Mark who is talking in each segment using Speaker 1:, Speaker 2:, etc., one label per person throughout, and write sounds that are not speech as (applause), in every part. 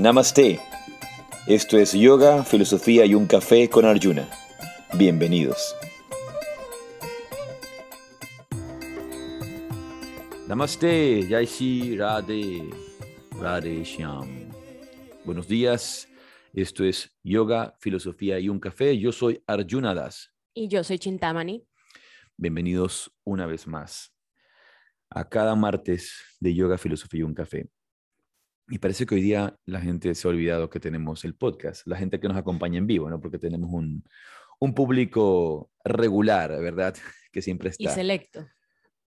Speaker 1: Namaste. Esto es Yoga, Filosofía y un Café con Arjuna. Bienvenidos. Namaste, Yaishi Radhe, Radhe Shyam. Buenos días, esto es Yoga, Filosofía y un Café. Yo soy Arjuna Das.
Speaker 2: Y yo soy Chintamani.
Speaker 1: Bienvenidos una vez más a cada martes de Yoga, Filosofía y un Café. Y parece que hoy día la gente se ha olvidado que tenemos el podcast, la gente que nos acompaña en vivo, ¿no? Porque tenemos un, un público regular, ¿verdad? (laughs) Que siempre está.
Speaker 2: Y selecto.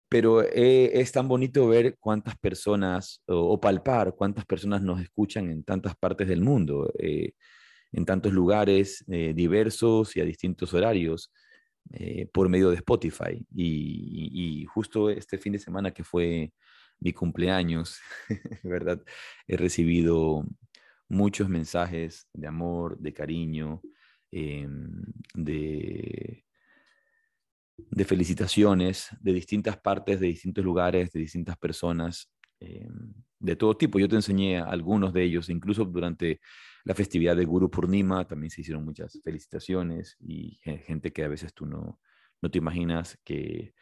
Speaker 1: Pero eh, es tan bonito ver cuántas personas, o, palpar cuántas personas nos escuchan en tantas partes del mundo, eh, en tantos lugares eh, diversos y a distintos horarios, por medio de Spotify. Y, y, justo este fin de semana que fue mi cumpleaños, (laughs) ¿verdad? He recibido muchos mensajes de amor, de cariño, em, de, felicitaciones de distintas partes, de distintos lugares, de distintas personas, em, de todo tipo. Yo te enseñé algunos de ellos, incluso durante la festividad de Guru Purnima también se hicieron muchas felicitaciones y gente que a veces tú no, no te imaginas que,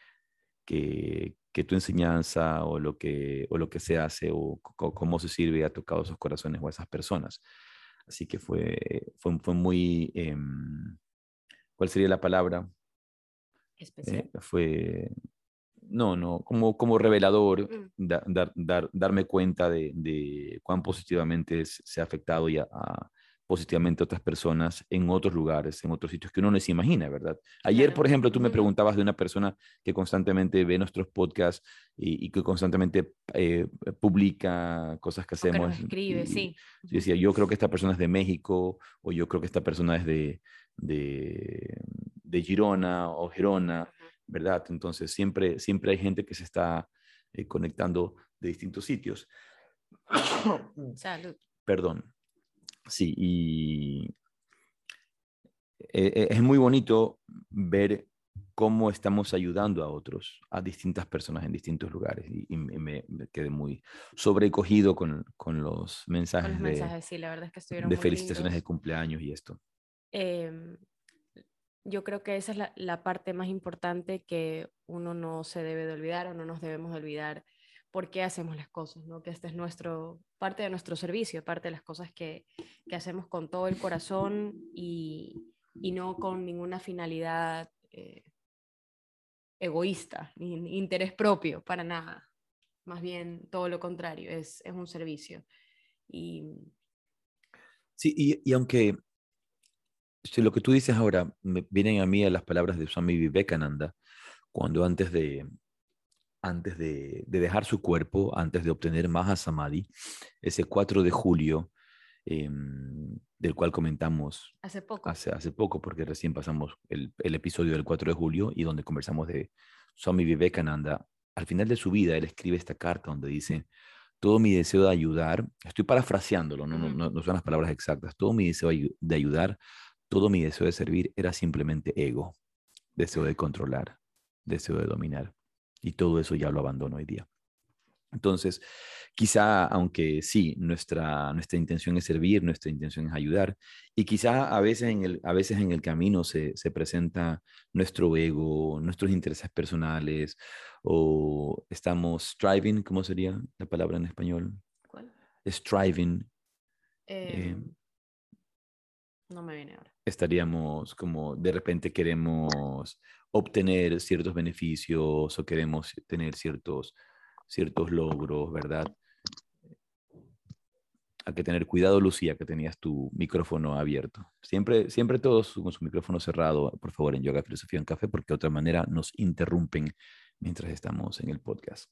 Speaker 1: que, que tu enseñanza o lo que, o lo que se hace o cómo se sirve ha tocado esos corazones o esas personas. Así que fue, fue, fue muy, em, ¿cuál sería la palabra?
Speaker 2: Especial.
Speaker 1: Eh, fue, no, no, como, como revelador, mm. dar, dar, darme cuenta de, de, cuán positivamente se ha afectado ya a, positivamente a otras personas en otros lugares, en otros sitios que uno no se imagina, ¿verdad? Ayer, por ejemplo, tú me preguntabas de una persona que constantemente ve nuestros podcasts y, que constantemente eh, publica cosas que hacemos.
Speaker 2: escribe, sí.
Speaker 1: Yo decía, yo creo que esta persona es de México o yo creo que esta persona es de, de, de Girona o Girona, ¿verdad? Entonces, siempre, siempre hay gente que se está eh, conectando de distintos sitios.
Speaker 2: Salud. (coughs)
Speaker 1: Perdón. Sí, y e, e, es muy bonito ver cómo estamos ayudando a otros, a distintas personas en distintos lugares. Y, me, quedé muy sobrecogido con, con los mensajes,
Speaker 2: de, sí, la verdad es que estuvieron
Speaker 1: de felicitaciones de cumpleaños y esto.
Speaker 2: Em, yo creo que esa es la, la, parte más importante que uno no se debe de olvidar o no nos debemos de olvidar por qué hacemos las cosas, ¿no? Que este es nuestro, parte de nuestro servicio, parte de las cosas que, que hacemos con todo el corazón y, y no con ninguna finalidad eh, egoísta, ni interés propio, para nada. Más bien todo lo contrario, es, es un servicio. Y...
Speaker 1: Sí, y, y aunque si lo que tú dices ahora, me vienen a mí a las palabras de Swami Vivekananda, cuando antes de, antes de, dejar su cuerpo, antes de obtener Maha Samadhi, ese 4 de julio, em, del cual comentamos
Speaker 2: hace poco.
Speaker 1: Hace, hace poco, porque recién pasamos el, el, episodio del 4 de julio y donde conversamos de Swami Vivekananda. Al final de su vida, él escribe esta carta donde dice, todo mi deseo de ayudar, estoy parafraseándolo, no, no, no son las palabras exactas, todo mi deseo de ayudar, todo mi deseo de servir era simplemente ego, deseo de controlar, deseo de dominar. Y todo eso ya lo abandono hoy día. Entonces, quizá, aunque sí, nuestra, nuestra intención es servir, nuestra intención es ayudar, y quizá a veces en el, a veces en el camino se, se presenta nuestro ego, nuestros intereses personales, o estamos striving, ¿cómo sería la palabra en español?
Speaker 2: ¿Cuál?
Speaker 1: Striving.
Speaker 2: Eh, em, no me viene ahora.
Speaker 1: Estaríamos como de repente queremos obtener ciertos beneficios o queremos tener ciertos, ciertos logros, ¿verdad? Hay que tener cuidado, Lucía, que tenías tu micrófono abierto. Siempre, siempre todos con su micrófono cerrado, por favor, en Yoga Filosofía en Café, porque de otra manera nos interrumpen mientras estamos en el podcast.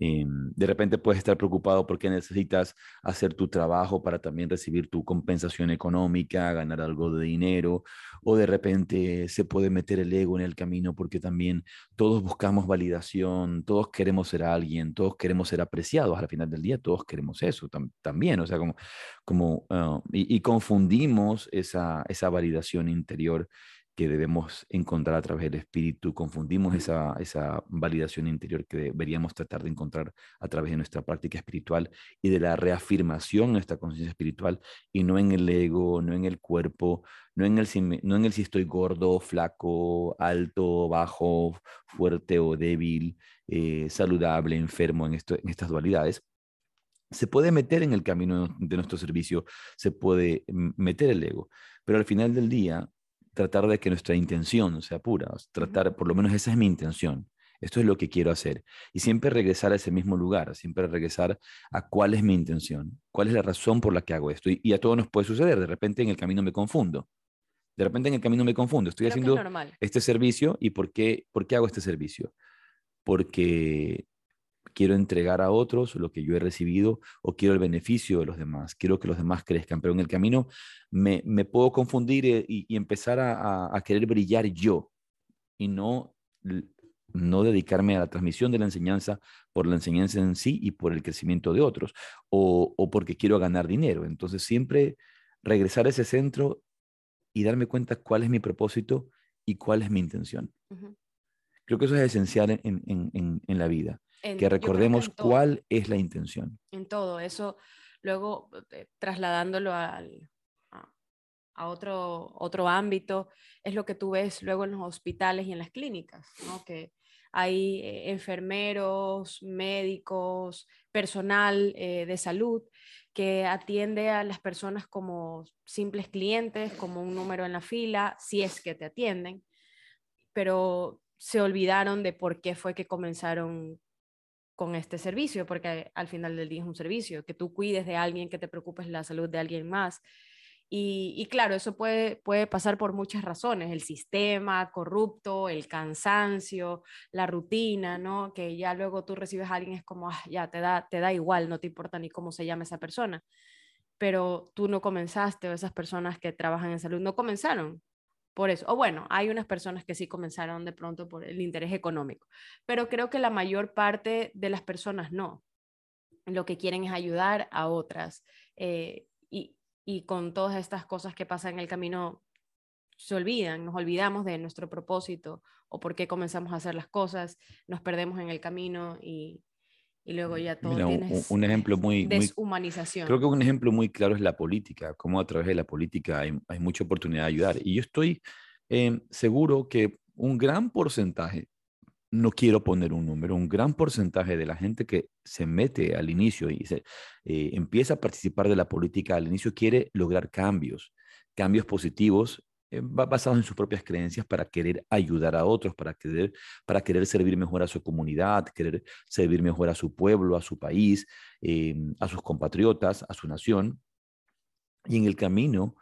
Speaker 1: Em, de repente puedes estar preocupado porque necesitas hacer tu trabajo para también recibir tu compensación económica, ganar algo de dinero, o de repente se puede meter el ego en el camino porque también todos buscamos validación, todos queremos ser alguien, todos queremos ser apreciados al final del día, todos queremos eso también, o sea, como, como ah, y, confundimos esa, esa validación interior que debemos encontrar a través del espíritu, confundimos esa, esa validación interior que deberíamos tratar de encontrar a través de nuestra práctica espiritual y de la reafirmación de nuestra conciencia espiritual y no en el ego, no en el cuerpo, no en el, si, no en el si estoy gordo, flaco, alto, bajo, fuerte o débil, eh, saludable, enfermo en, esto, en estas dualidades, se puede meter en el camino de nuestro servicio, se puede meter el ego, pero al final del día tratar de que nuestra intención sea pura, tratar, por lo menos esa es mi intención, esto es lo que quiero hacer. Y siempre regresar a ese mismo lugar, siempre regresar a cuál es mi intención, cuál es la razón por la que hago esto. Y, a todos nos puede suceder, de repente en el camino me confundo. De repente en el camino me confundo, estoy haciendo este servicio y ¿por qué, ¿por qué hago este servicio? Porque quiero entregar a otros lo que yo he recibido o quiero el beneficio de los demás, quiero que los demás crezcan, pero en el camino me, puedo confundir eh, y, empezar a, querer brillar yo y no, no dedicarme a la transmisión de la enseñanza por la enseñanza en sí y por el crecimiento de otros o, porque quiero ganar dinero. Entonces siempre regresar a ese centro y darme cuenta cuál es mi propósito y cuál es mi intención. Creo que eso es esencial en la vida que recordemos cuál es la intención.
Speaker 2: En todo, eso luego eh, trasladándolo al, a, otro, otro ámbito, es lo que tú ves luego en los hospitales y en las clínicas, ¿no? que hay eh, enfermeros, médicos, personal eh, de salud que atiende a las personas como simples clientes, como un número en la fila, si es que te atienden, pero se olvidaron de por qué fue que comenzaron con este servicio, porque al final del día es un servicio, que tú cuides de alguien, que te preocupes la salud de alguien más. Y, claro, eso puede, puede pasar por muchas razones, el sistema corrupto, el cansancio, la rutina, ¿no? Que ya luego tú recibes a alguien, es como, ah, ya, te da, te da igual, no te importa ni cómo se llama esa persona. Pero tú no comenzaste, o esas personas que trabajan en salud no comenzaron por eso. O bueno, hay unas personas que sí comenzaron de pronto por el interés económico, pero creo que la mayor parte de las personas no. Lo que quieren es ayudar a otras. Eh, y, y con todas estas cosas que pasan en el camino, se olvidan, nos olvidamos de nuestro propósito o por qué comenzamos a hacer las cosas, nos perdemos en el camino y, y luego ya todo
Speaker 1: un, ejemplo muy
Speaker 2: deshumanización.
Speaker 1: creo que un ejemplo muy claro es la política, cómo a través de la política hay, hay mucha oportunidad de ayudar. Y yo estoy eh, seguro que un gran porcentaje, no quiero poner un número, un gran porcentaje de la gente que se mete al inicio y se, eh, empieza a participar de la política al inicio quiere lograr cambios, cambios positivos basados en sus propias creencias para querer ayudar a otros, para querer, para querer servir mejor a su comunidad, querer servir mejor a su pueblo, a su país, eh, a sus compatriotas, a su nación. Y en el camino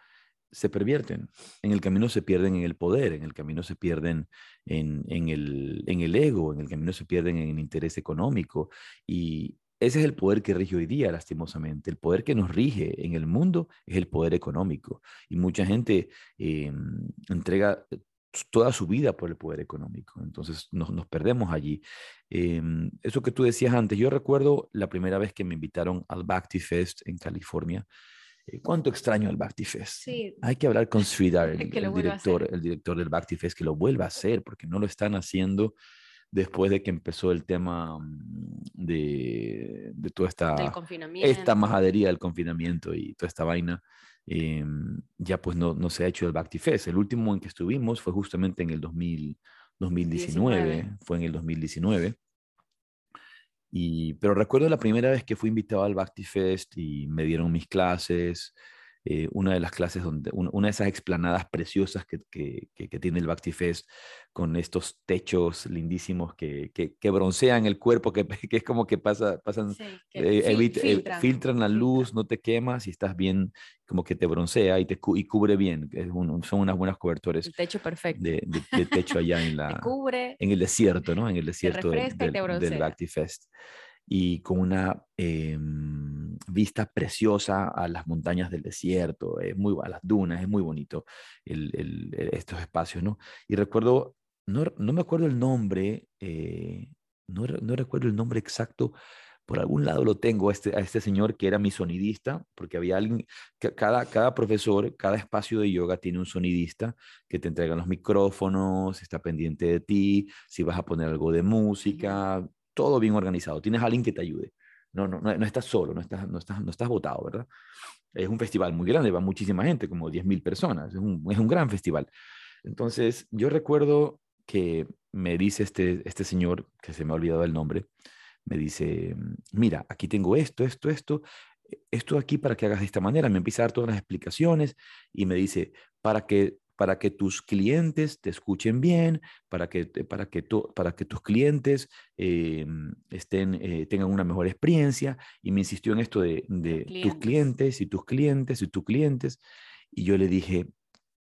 Speaker 1: se pervierten, en el camino se pierden en el poder, en el camino se pierden en, en, el, en el ego, en el camino se pierden en el interés económico. Y, ese es el poder que rige hoy día, lastimosamente. El poder que nos rige en el mundo es el poder económico. Y mucha gente eh, entrega eh, toda su vida por el poder económico. Entonces nos, perdemos allí. Eh, eso que tú decías antes, yo recuerdo la primera vez que me invitaron al Bhakti Fest en California. ¿Cuánto extraño el Bhakti Fest? Sí. Hay que hablar con (laughs) Sridhar, el, director, el director del Bhakti Fest, que lo vuelva a hacer, porque no lo están haciendo después de que empezó el tema mm, de, de toda esta, esta majadería del confinamiento y toda esta vaina, em, ya pues no, no se ha hecho el Bhakti Fest. El último en que estuvimos fue justamente en el 2000, 2019, fue en el 2019. Y, pero recuerdo la primera vez que fui invitado al Bhakti Fest y me dieron mis clases, eh, una de las clases, donde, una de esas explanadas preciosas que, que, tiene el Bhakti Fest, con estos techos lindísimos que, que broncean el cuerpo, (laughs) que, es como que pasa, pasan, eh, eh, filtran, la luz, no te quemas y estás bien, como que te broncea y te y cubre bien. Es son unas buenas cobertores.
Speaker 2: El techo perfecto.
Speaker 1: De, de, techo allá en, (laughs) la, en el desierto, ¿no? En el desierto del, del Bhakti Fest y con una em, vista preciosa a las montañas del desierto, muy, a las dunas, es muy bonito el, estos espacios, ¿no? Y recuerdo, no, no me acuerdo el nombre, eh, no, no, recuerdo el nombre exacto, por algún lado lo tengo a este, a este señor que era mi sonidista, porque había alguien, cada, cada profesor, cada espacio de yoga tiene un sonidista que te entrega los micrófonos, está pendiente de ti, si vas a poner algo de música, todo bien organizado. Tienes alguien que te ayude. No, no, no, estás solo, no estás, no, estás, no estás votado, ¿verdad? Es un festival muy grande, va muchísima gente, como 10.000 personas, es un, es un gran festival. Entonces, yo recuerdo que me dice este, este señor, que se me ha olvidado el nombre, me dice, mira, aquí tengo esto, esto, esto, esto aquí para que hagas de esta manera. Me empieza a dar todas las explicaciones y me dice, para que, para que tus clientes te escuchen bien, para que, para que, para que tus clientes eh, estén, eh, tengan una mejor experiencia. Y me insistió en esto de, de tus clientes y tus clientes y tus clientes. Y yo le dije,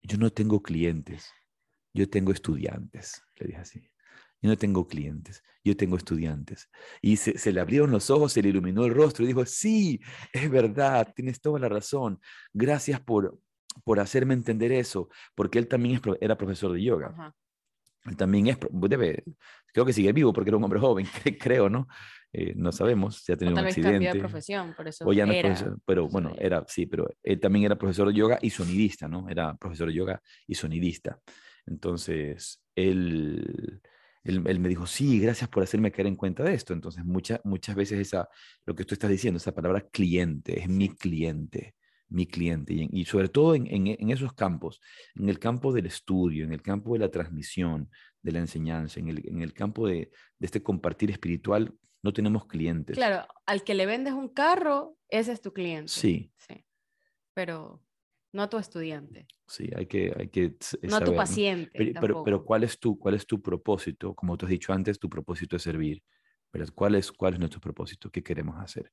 Speaker 1: yo no tengo clientes, yo tengo estudiantes, le dije así. Yo no tengo clientes, yo tengo estudiantes. Y se, le abrieron los ojos, se le iluminó el rostro y dijo, sí, es verdad, tienes toda la razón. Gracias por, por hacerme entender eso, porque él también era profesor de yoga. Él también es, debe, creo que sigue vivo porque era un hombre joven, (laughs) creo, ¿no? Eh, no sabemos si ha tenido un accidente. Cambió
Speaker 2: de profesión, por eso
Speaker 1: o ya no era, profesor, pero bueno, era, sí, pero él también era profesor de yoga y sonidista, ¿no? Era profesor de yoga y sonidista. Entonces, él, él, me dijo, sí, gracias por hacerme caer en cuenta de esto. Entonces, muchas muchas veces esa, lo que tú estás diciendo, esa palabra cliente, es mi cliente, mi cliente. Y, sobre todo en, en, esos campos, en el campo del estudio, en el campo de la transmisión, de la enseñanza, en el, en el campo de, de este compartir espiritual, no tenemos clientes.
Speaker 2: Claro, al que le vendes un carro, ese es tu cliente.
Speaker 1: Sí.
Speaker 2: sí. Pero no a tu estudiante.
Speaker 1: Sí, hay que, hay que
Speaker 2: no a tu paciente.
Speaker 1: Pero, pero, ¿cuál, es tu, ¿cuál es tu propósito? Como tú has dicho antes, tu propósito es servir. ¿Cuál es, ¿Cuál es nuestro propósito? ¿Qué queremos hacer?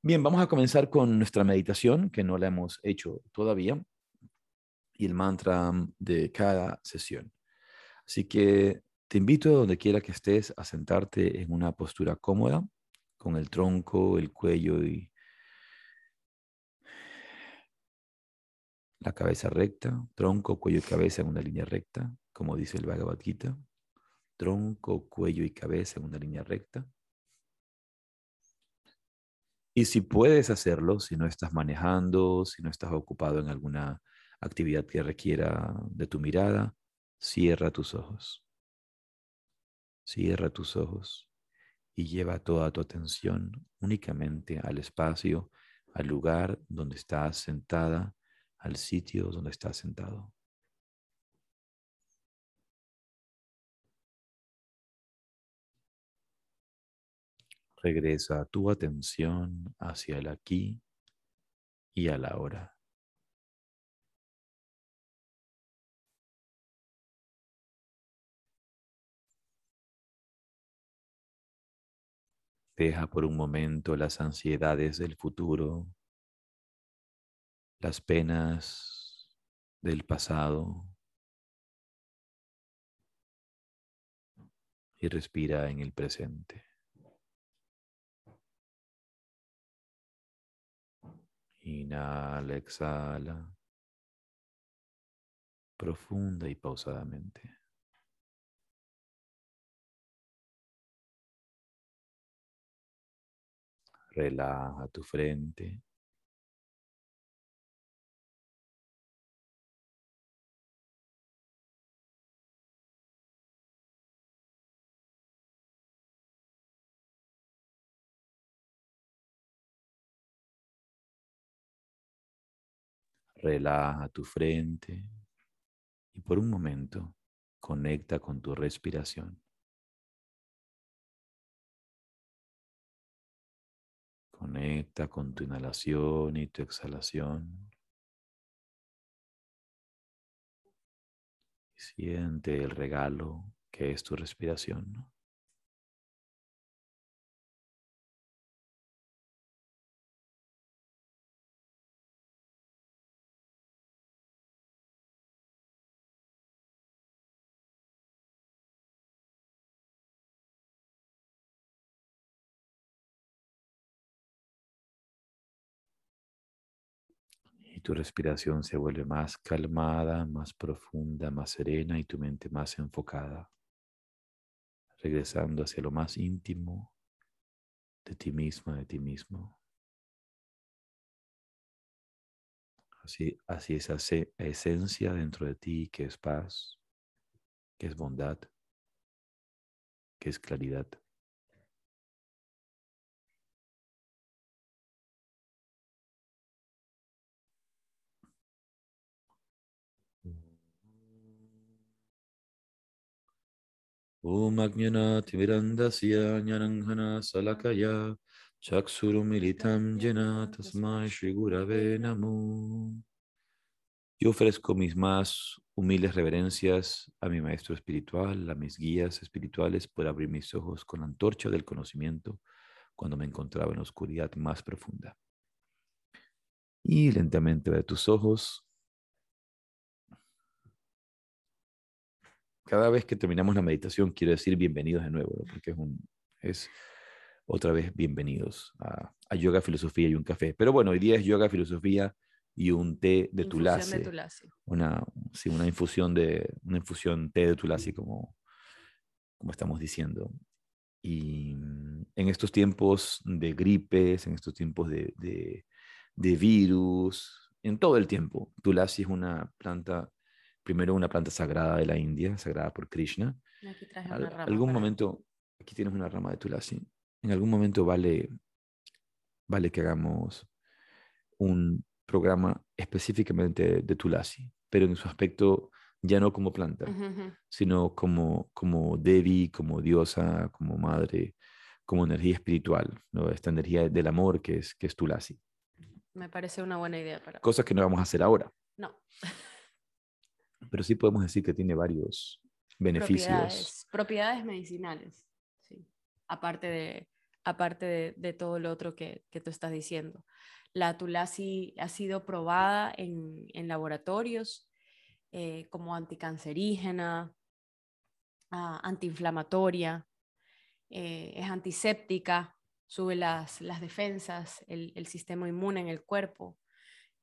Speaker 1: Bien, vamos a comenzar con nuestra meditación, que no la hemos hecho todavía, y el mantra de cada sesión. Así que te invito, donde quiera que estés, a sentarte en una postura cómoda, con el tronco, el cuello y la cabeza recta, tronco, cuello y cabeza en una línea recta, como dice el Bhagavad Gita. Tronco, cuello y cabeza en una línea recta. Y si puedes hacerlo, si no estás manejando, si no estás ocupado en alguna actividad que requiera de tu mirada, cierra tus ojos. Cierra tus ojos y lleva toda tu atención únicamente al espacio, al lugar donde estás sentada al sitio donde estás sentado. Regresa tu atención hacia el aquí y a la hora. Deja por un momento las ansiedades del futuro las penas del pasado y respira en el presente. Inhala, exhala, profunda y pausadamente. Relaja tu frente. Relaja tu frente y por un momento conecta con tu respiración. Conecta con tu inhalación y tu exhalación. Siente el regalo que es tu respiración. Y tu respiración se vuelve más calmada, más profunda, más serena y tu mente más enfocada, regresando hacia lo más íntimo de ti misma, de ti mismo. Así, así esa esencia dentro de ti que es paz, que es bondad, que es claridad. Salakaya. Yo ofrezco mis más humildes reverencias a mi maestro espiritual, a mis guías espirituales por abrir mis ojos con la antorcha del conocimiento cuando me encontraba en la oscuridad más profunda. Y lentamente de tus ojos cada vez que terminamos la meditación quiero decir bienvenidos de nuevo, porque es, un, es otra vez bienvenidos a, yoga, filosofía y un café. Pero bueno, hoy día es yoga, filosofía y un té de tulasi. Una, sí, una infusión de una infusión té de tulasi como, como estamos diciendo. Y en estos tiempos de gripes, en estos tiempos de, de, de virus, en todo el tiempo, tulasi es una planta primero una planta sagrada de la India, sagrada por Krishna.
Speaker 2: Aquí traje una rama
Speaker 1: algún momento, aquí tienes una rama de tulasi. En algún momento vale, vale que hagamos un programa específicamente de tulasi, pero en su aspecto ya no como planta, sino como, como Devi, como diosa, como madre, como energía espiritual, ¿no? esta energía del amor que es, que es tulasi.
Speaker 2: Me parece una buena idea. Para...
Speaker 1: Cosas que no vamos a hacer ahora.
Speaker 2: No. (laughs)
Speaker 1: pero sí podemos decir que tiene varios beneficios.
Speaker 2: Propiedades, medicinales, sí. aparte, de, aparte de, todo lo otro que, que, tú estás diciendo. La tulasi ha sido probada en, en laboratorios eh, como anticancerígena, ah, antiinflamatoria, eh, es antiséptica, sube las, las defensas, el, el sistema inmune en el cuerpo.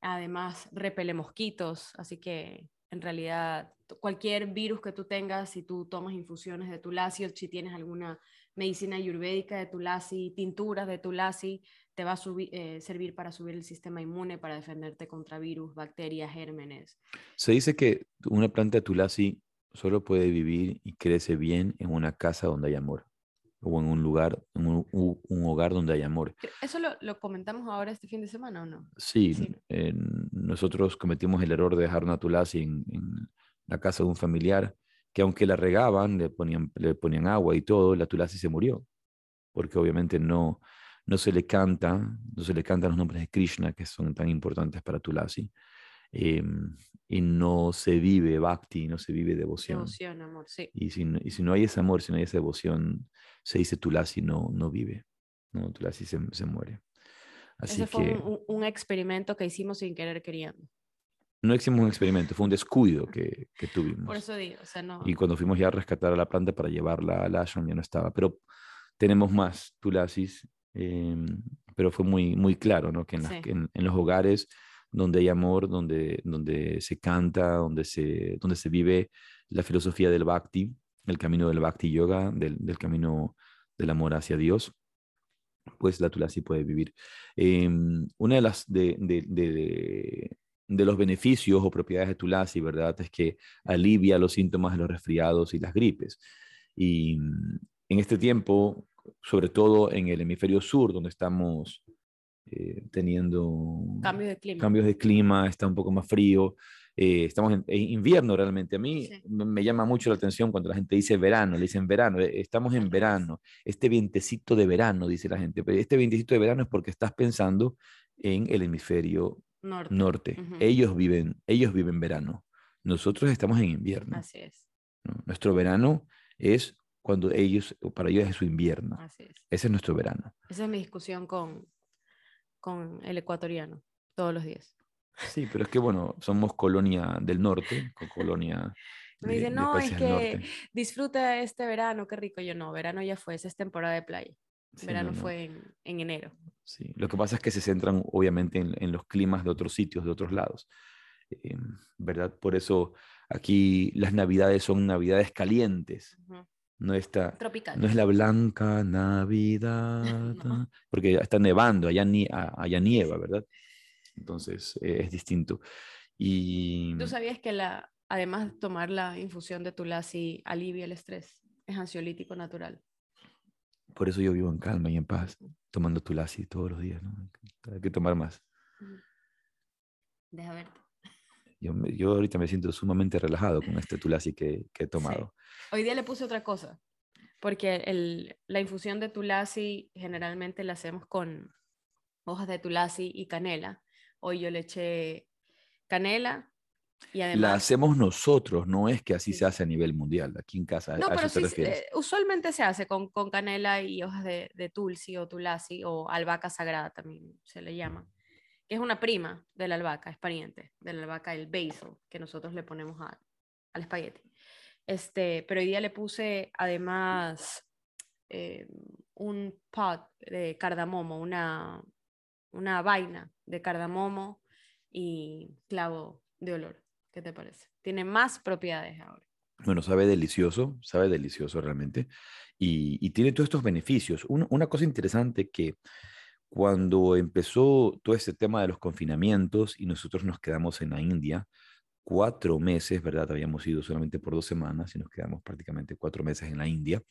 Speaker 2: Además, repele mosquitos, así que en realidad cualquier virus que tú tengas, si tú tomas infusiones de tulasi o si tienes alguna medicina ayurvédica de tulasi, tinturas de tulasi, te va a eh, servir para subir el sistema inmune, para defenderte contra virus, bacterias, gérmenes.
Speaker 1: Se dice que una planta de tulasi solo puede vivir y crece bien en una casa donde hay amor o en un lugar, en un, hogar donde hay amor.
Speaker 2: ¿Eso lo, comentamos ahora este fin de semana o no?
Speaker 1: Sí, nosotros cometimos el error de dejar una tulasi en, la casa de un familiar, que aunque la regaban, le ponían, le ponían agua y todo, la tulasi se murió, porque obviamente no, no se le canta, no se le cantan los nombres de Krishna, que son tan importantes para tulasi. Em, y no se vive bhakti, no se vive devoción.
Speaker 2: Devoción, amor, sí.
Speaker 1: Y si, y si no hay ese amor, si no hay esa devoción, se dice Tulasi no, no vive, ¿no? Tulasi se, se muere.
Speaker 2: Así Ese fue un, un, experimento que hicimos sin querer queriendo.
Speaker 1: No hicimos un experimento, fue un descuido que, que tuvimos.
Speaker 2: Por eso digo, o sea, no.
Speaker 1: Y cuando fuimos ya a rescatar a la planta para llevarla al ashram ya no estaba. Pero tenemos más tulasis, em, pero fue muy, muy claro, ¿no? Que en, en, en, los hogares donde hay amor, donde, donde se canta, donde se, donde se vive la filosofía del bhakti, el camino del bhakti yoga, del, del camino del amor hacia Dios, pues la tulasi puede vivir. Em, una de las de, de, de, de, los beneficios o propiedades de tulasi, ¿verdad? Es que alivia los síntomas de los resfriados y las gripes. Y mm, en este tiempo, sobre todo en el hemisferio sur, donde estamos eh, teniendo
Speaker 2: cambios de, clima.
Speaker 1: cambios de clima, está un poco más frío. Eh, estamos en, invierno realmente. A mí me llama mucho la atención cuando la gente dice verano, le dicen verano, eh, estamos en verano, este vientecito de verano, dice la gente, pero este vientecito de verano es porque estás pensando en el hemisferio norte. Ellos viven, ellos viven verano. Nosotros estamos en invierno.
Speaker 2: Así es.
Speaker 1: Nuestro verano es cuando ellos, para ellos es su invierno.
Speaker 2: Así es.
Speaker 1: Ese es nuestro verano.
Speaker 2: Esa es mi discusión con, con el ecuatoriano todos los días.
Speaker 1: Sí, pero es que bueno, somos colonia del norte, con colonia. (laughs)
Speaker 2: Me dicen, no, es que disfruta este verano, qué rico. Yo no, verano ya fue, esa es temporada de playa. verano fue en, enero.
Speaker 1: Sí, lo que pasa es que se centran obviamente en, los climas de otros sitios, de otros lados. Em, ¿Verdad? Por eso aquí las navidades son navidades calientes. no está,
Speaker 2: Tropical.
Speaker 1: no es la blanca Navidad, (laughs)
Speaker 2: No.
Speaker 1: porque está nevando, allá, ni, allá nieva, ¿verdad? Entonces eh, es distinto. Y
Speaker 2: ¿Tú sabías que la, además de tomar la infusión de tulasi alivia el estrés? Es ansiolítico natural.
Speaker 1: por eso yo vivo en calma y en paz, tomando tulasi todos los días, ¿no? Hay que tomar más.
Speaker 2: Deja verte.
Speaker 1: Yo, yo ahorita me siento sumamente relajado con este tulasi que, que he (laughs) tomado.
Speaker 2: Hoy día le puse otra cosa, porque el, la infusión de tulasi generalmente la hacemos con hojas de tulasi y canela. Hoy yo le eché canela y
Speaker 1: La
Speaker 2: además...
Speaker 1: hacemos nosotros, no es que así
Speaker 2: Sí.
Speaker 1: se hace a nivel mundial. Aquí en casa,
Speaker 2: No,
Speaker 1: ¿a
Speaker 2: pero sí, eh, usualmente se hace con, con canela y hojas de, de tulsi o tulasi o albahaca sagrada también se le llama, que es una prima de la albahaca, es pariente de la albahaca, el basil, que nosotros le ponemos a- al espagueti. Este, pero hoy día le puse además eh, un pot de cardamomo, una, una vaina de cardamomo y clavo de olor. ¿Qué te parece? Tiene más propiedades ahora.
Speaker 1: Bueno, sabe delicioso, sabe delicioso realmente. Y, y tiene todos estos beneficios. Una, cosa interesante que cuando empezó todo este tema de los confinamientos y nosotros nos quedamos en la India, cuatro meses, ¿verdad? Habíamos ido solamente por dos semanas y nos quedamos prácticamente cuatro meses en la India,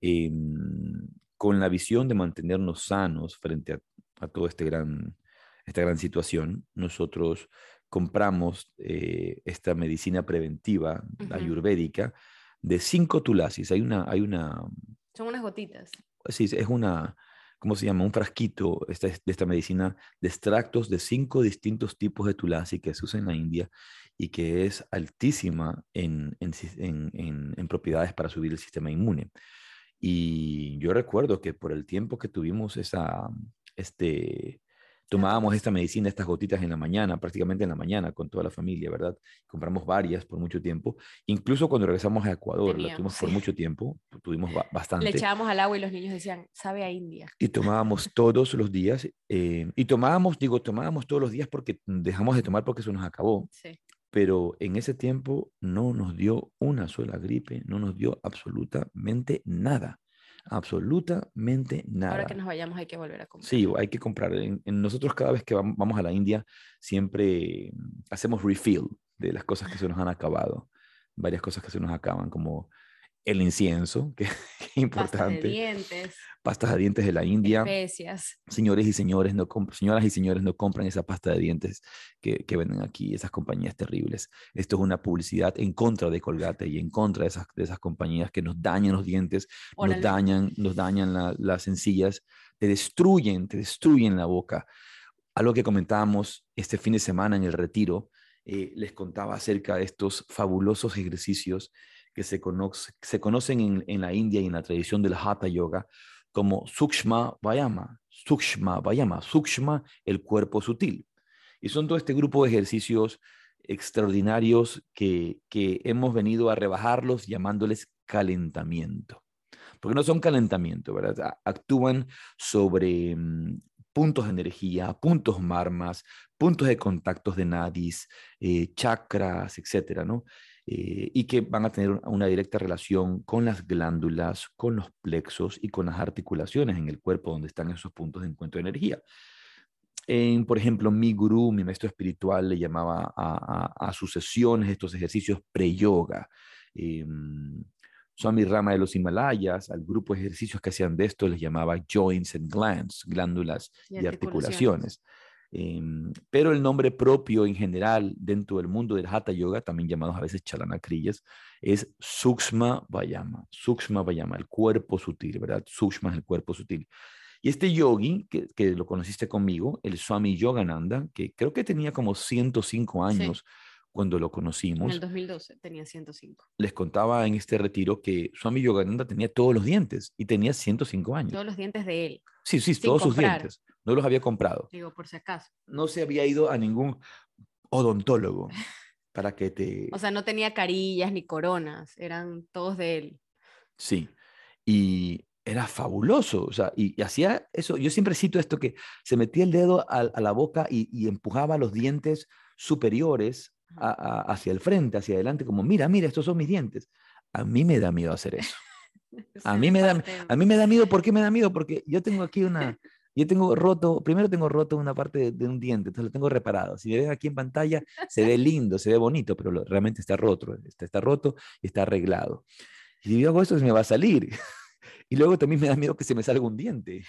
Speaker 1: em, con la visión de mantenernos sanos frente a, a toda este gran, esta gran situación, nosotros compramos eh, esta medicina preventiva ayurvédica de cinco tulasis. Hay una, hay una,
Speaker 2: Son unas gotitas.
Speaker 1: sí, es una, ¿cómo se llama? Un frasquito esta, de esta medicina de extractos de cinco distintos tipos de tulasi que se usa en la India y que es altísima en, en, sis- en- en- en propiedades para subir el sistema inmune. Y yo recuerdo que por el tiempo que tuvimos esa, este, tomábamos esta medicina, estas gotitas en la mañana, prácticamente en la mañana con toda la familia, ¿verdad? Compramos varias por mucho tiempo. Incluso cuando regresamos a Ecuador, la
Speaker 2: Teníamos,
Speaker 1: tuvimos por
Speaker 2: sí.
Speaker 1: mucho tiempo, tuvimos ba-
Speaker 2: Le
Speaker 1: bastante.
Speaker 2: echábamos al agua y los niños decían, sabe a India.
Speaker 1: Y tomábamos todos los días. eh, y tomábamos, digo, tomábamos todos los días porque dejamos de tomar porque se nos acabó.
Speaker 2: Sí.
Speaker 1: Pero en ese tiempo no nos dio una sola gripe, no nos dio absolutamente nada. Absolutamente nada.
Speaker 2: Ahora que nos vayamos hay que volver a comprar.
Speaker 1: Sí, hay que comprar. En, en nosotros cada vez que vam- vamos a la India siempre hacemos refill de las cosas que se nos han acabado. Varias cosas que se nos acaban, como el incienso, que, (laughs) es
Speaker 2: Pastas de
Speaker 1: importante,
Speaker 2: dientes,
Speaker 1: pastas de dientes de la India.
Speaker 2: especias.
Speaker 1: Señores y señores, no señoras y señores, no compran esa pasta de dientes que, que venden aquí, esas compañías terribles. Esto es una publicidad en contra de Colgate y en contra de esas, de esas compañías que nos dañan los dientes, nos
Speaker 2: Órale.
Speaker 1: dañan, nos dañan la- las encías, te destruyen, te destruyen la boca. Algo que comentábamos este fin de semana en el retiro, eh, les contaba acerca de estos fabulosos ejercicios que se, conoce- se conocen en, en la India y en la tradición del Hatha Yoga como Sukshma Vayama, Sukshma Vayama, Sukshma, el cuerpo sutil. Y son todo este grupo de ejercicios extraordinarios que, que hemos venido a rebajarlos llamándoles calentamiento. Porque no son calentamiento, ¿verdad? Actúan sobre mm, puntos de energía, puntos marmas, puntos de contactos de nadis, eh, chakras, etcétera, ¿no? Eh, y que van a tener una- directa relación con las glándulas, con los plexos y con las articulaciones en el cuerpo donde están esos puntos de encuentro de energía. En, por ejemplo, mi gurú, mi maestro espiritual, le llamaba a, a- a sus sesiones estos ejercicios pre-yoga. Eh, Swami Rama de los Himalayas, al grupo de ejercicios que hacían de esto, les llamaba joints and glands, glándulas
Speaker 2: Y
Speaker 1: y,
Speaker 2: articulaciones.
Speaker 1: articulaciones. Em, pero el nombre propio en general dentro del mundo del Hatha Yoga, también llamados a veces chalanakrillas, es Sukshma Vayama. Sukshma Vayama, el cuerpo sutil, ¿verdad? Sukshma es el cuerpo sutil. Y este yogi, que, que lo conociste conmigo, el Swami Yogananda, que creo que tenía como 105
Speaker 2: Sí.
Speaker 1: Cuando lo
Speaker 2: En
Speaker 1: conocimos,
Speaker 2: el 2012 tenía 105.
Speaker 1: les contaba en este retiro que Swami Yogananda tenía todos los dientes y tenía 105 años.
Speaker 2: Todos los dientes de él.
Speaker 1: Sí, sí, todos sus dientes. No los había comprado.
Speaker 2: Digo, por si acaso.
Speaker 1: No se había ido a ningún odontólogo (laughs) para que te...
Speaker 2: O sea, no tenía carillas ni coronas. Eran todos de él.
Speaker 1: Sí, y era fabuloso, o sea, y, y hacía eso, yo siempre cito esto, que se metía el dedo a, a la boca y, y empujaba los dientes superiores a- a- hacia el frente, hacia adelante, como, mira, mira, estos son mis dientes. A mí me da miedo hacer eso. (laughs) A mí, me da, a mí me da miedo, ¿por qué me da miedo? Porque yo tengo aquí una, (laughs) yo tengo roto, primero tengo roto una parte de, un diente, entonces lo tengo reparado. Si me ven aquí en pantalla, se ve lindo, se ve bonito, pero realmente está roto, está, está roto y está arreglado. Y si yo hago eso, se me va a salir. (laughs) Y luego también me da miedo que se me salga un diente.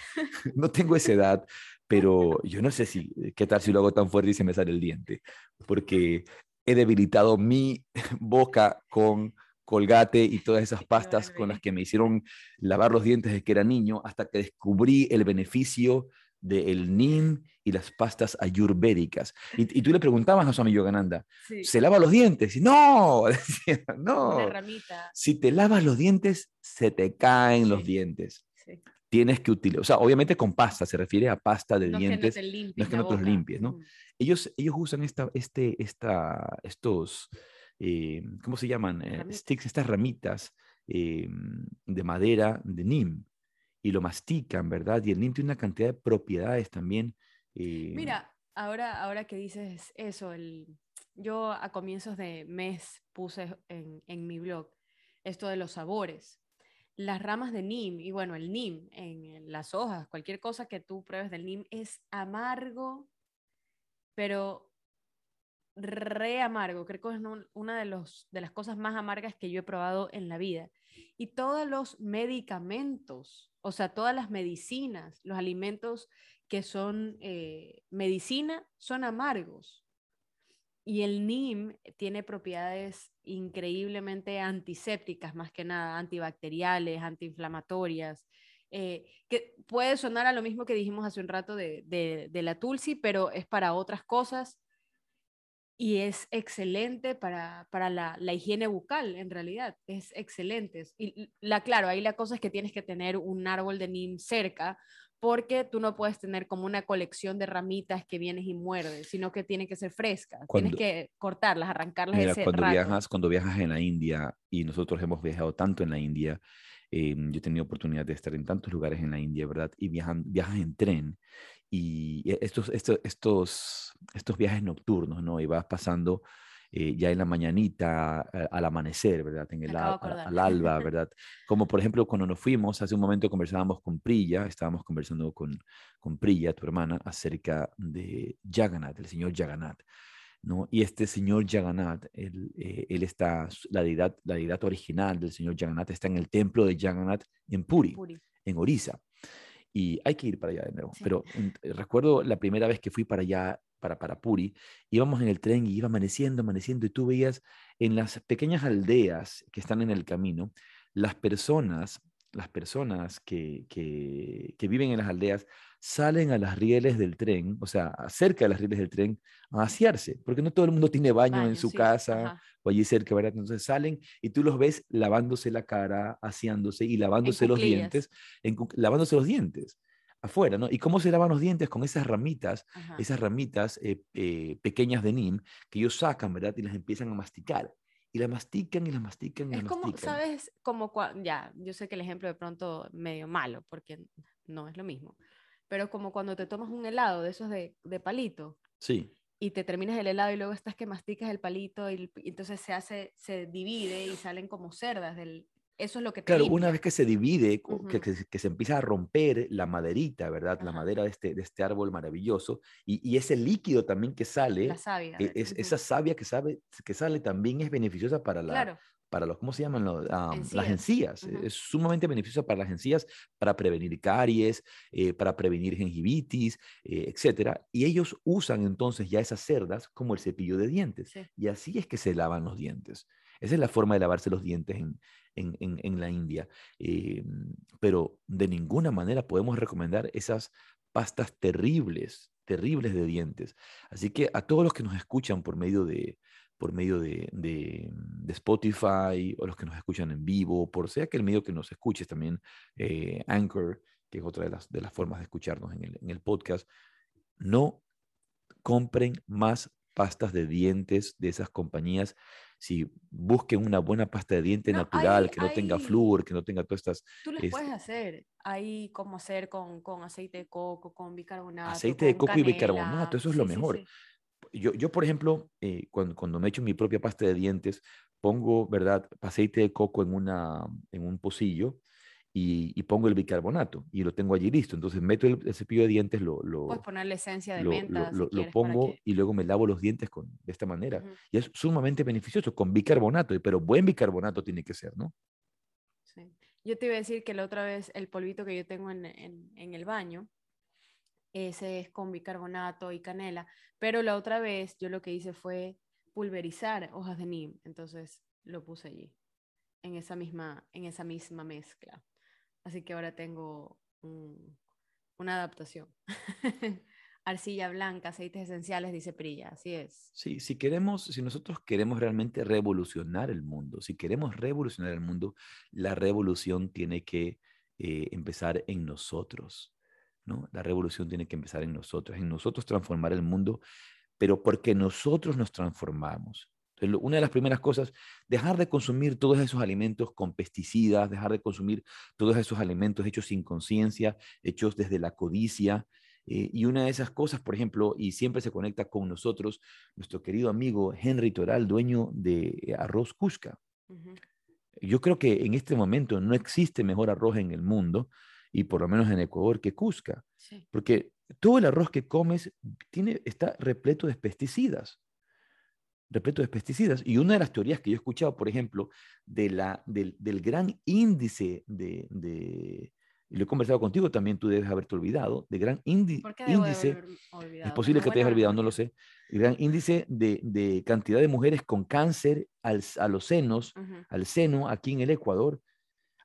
Speaker 1: No tengo esa edad, pero yo no sé si, qué tal si lo hago tan fuerte y se me sale el diente, porque he debilitado mi (laughs) boca con colgate y (laughs) todas esas pastas con las que me hicieron lavar los dientes desde que era niño, hasta que descubrí el beneficio del NIM y las pastas ayurvédicas. Y, y tú le preguntabas a su amigo Gananda, ¿se lava los dientes? Y, no, (laughs) no. Si te lavas los dientes, se te caen los dientes. Tienes que utilizar, o sea, obviamente con pasta, se refiere a pasta de dientes. no es que no te los limpies, ¿no? Mm. Ellos, ellos usan esta, este, esta, estos eh, ¿cómo se llaman? Eh, sticks, estas ramitas eh, de madera de NIM y lo mastican, ¿verdad? Y el NIM tiene una cantidad de propiedades también.
Speaker 2: Mira, ahora, ahora que dices eso, el, yo a comienzos de mes puse en, en mi blog esto de los sabores las ramas de NIM y bueno, el NIM en las hojas, cualquier cosa que tú pruebes del NIM es amargo, pero re amargo, creo que es una de, los, de las cosas más amargas que yo he probado en la vida. Y todos los medicamentos, o sea, todas las medicinas, los alimentos que son eh, medicina, son amargos. Y el NIM tiene propiedades increíblemente antisépticas, más que nada, antibacteriales, antiinflamatorias, eh, que puede sonar a lo mismo que dijimos hace un rato de, de la Tulsi, pero es para otras cosas y es excelente para, para la, la, higiene bucal, en realidad, es excelente. Y la, claro, ahí la cosa es que tienes que tener un árbol de NIM cerca, porque tú no puedes tener como una colección de ramitas que vienes y muerdes, sino que tienen que ser frescas, tienes que cortarlas, arrancarlas.
Speaker 1: Mira, cuando, Viajas, cuando viajas en la India, y nosotros hemos viajado tanto en la India, eh, yo he tenido oportunidad de estar en tantos lugares en la India, ¿verdad? Y viajan, viajas en tren y e, estos, estos, estos, estos viajes nocturnos, ¿no? Y vas pasando eh, ya en la mañanita, al amanecer, ¿verdad? En el, al alba, (laughs) ¿verdad? Como por ejemplo cuando nos fuimos, hace un momento conversábamos con Prilla, estábamos conversando con, con Prilla, tu hermana, acerca de Jagannath, el señor Jagannath. ¿no? Y este señor Jagannath, él, eh, él, está, la deidad, la deidad original del señor Jagannath está en el templo de Jagannath en Puri, Puri. en Orissa y hay que ir para allá de nuevo. Pero eh, recuerdo la primera vez que fui para allá, para, para Puri, íbamos en el tren y iba amaneciendo, amaneciendo, y tú veías en las pequeñas aldeas que están en el camino, las personas, las personas que, que, que viven en las aldeas, salen a las rieles del tren, o sea, cerca de las rieles del tren, a asearse, porque no todo el mundo tiene baño, en su casa o allí cerca, ¿verdad? Entonces salen y tú los ves lavándose la cara, aseándose y lavándose los dientes, lavándose los dientes afuera, ¿no? ¿Y cómo se lavan los dientes? Con esas ramitas, esas ramitas eh, eh, pequeñas de NIM que ellos sacan, ¿verdad? Y las empiezan a masticar. Y la mastican y la mastican y
Speaker 2: es como,
Speaker 1: mastican.
Speaker 2: ¿sabes? Como, ya, yo sé que el ejemplo de pronto medio malo, porque no es lo mismo pero como cuando te tomas un helado de esos de, de palito.
Speaker 1: Sí.
Speaker 2: Y te terminas el helado y luego estás que masticas el palito y, entonces se hace, se divide y salen como cerdas del... Eso es lo que te
Speaker 1: Claro, una vez que se divide, que, que, se empieza a romper la maderita, ¿verdad? La madera de este, de este árbol maravilloso, y, y, ese líquido también que sale, la savia, e, es, esa savia que, sabe, que sale también es beneficiosa para la, claro para los, ¿cómo se llaman? las encías. Es sumamente beneficioso para las encías, para prevenir caries, eh, para prevenir gingivitis, eh, etc. Y ellos usan entonces ya esas cerdas como el cepillo de dientes. Y así es que se lavan los dientes. Esa es la forma de lavarse los dientes en, en, en, la India. Eh, pero de ninguna manera podemos recomendar esas pastas terribles, terribles de dientes. Así que a todos los que nos escuchan por medio de, por medio de, de, Spotify o los que nos escuchan en vivo, por sea que el medio que nos escuches también, eh, Anchor, que es otra de las, de las formas de escucharnos en el, en el podcast, no compren más pastas de dientes de esas compañías. Si busquen una buena pasta de diente natural, que no tenga flúor, que no tenga todas estas...
Speaker 2: Tú les puedes hacer. Hay como hacer con, con, aceite de coco, con bicarbonato.
Speaker 1: Aceite de coco y bicarbonato, eso es lo mejor yo, yo por ejemplo, eh, cuando, cuando me echo mi propia pasta de dientes, pongo, ¿verdad?, aceite de coco en, una, en un pocillo y, pongo el bicarbonato y lo tengo allí listo. Entonces meto el, cepillo de dientes, lo, lo
Speaker 2: Puedes ponerle esencia de
Speaker 1: lo,
Speaker 2: menta.
Speaker 1: Lo, lo pongo y luego me lavo los dientes con, de esta manera. Y es sumamente beneficioso con bicarbonato, pero buen bicarbonato tiene que ser, ¿no?
Speaker 2: Sí. Yo te iba a decir que la otra vez el polvito que yo tengo en, en, en el baño, ese es con bicarbonato y canela, pero la otra vez yo lo que hice fue pulverizar hojas de neem, entonces lo puse allí, en esa misma, en esa misma mezcla. Así que ahora tengo una adaptación. (laughs) Arcilla blanca, aceites esenciales, dice Prilla, así es.
Speaker 1: Sí, si queremos, si nosotros queremos realmente revolucionar el mundo, si queremos revolucionar el mundo, la revolución tiene que eh, empezar en nosotros, ¿no? La revolución tiene que empezar en nosotros, en nosotros transformar el mundo, pero porque nosotros nos transformamos una de las primeras cosas, dejar de consumir todos esos alimentos con pesticidas, dejar de consumir todos esos alimentos hechos sin conciencia, hechos desde la codicia. Eh, y una de esas cosas, por ejemplo, y siempre se conecta con nosotros, nuestro querido amigo Henry Toral, dueño de Arroz Cusca. Yo creo que en este momento no existe mejor arroz en el mundo, y por lo menos en Ecuador, que Cusca. Porque todo el arroz que comes tiene, está repleto de pesticidas repleto de pesticidas. Y una de las teorías que yo he escuchado, por ejemplo, de la, del, del gran índice de, de, y lo he conversado contigo también, tú debes haberte olvidado, de gran índice, es posible que te hayas olvidado, no lo sé, el gran índice de, de cantidad de mujeres con cáncer al, a los senos, al seno, aquí en el Ecuador.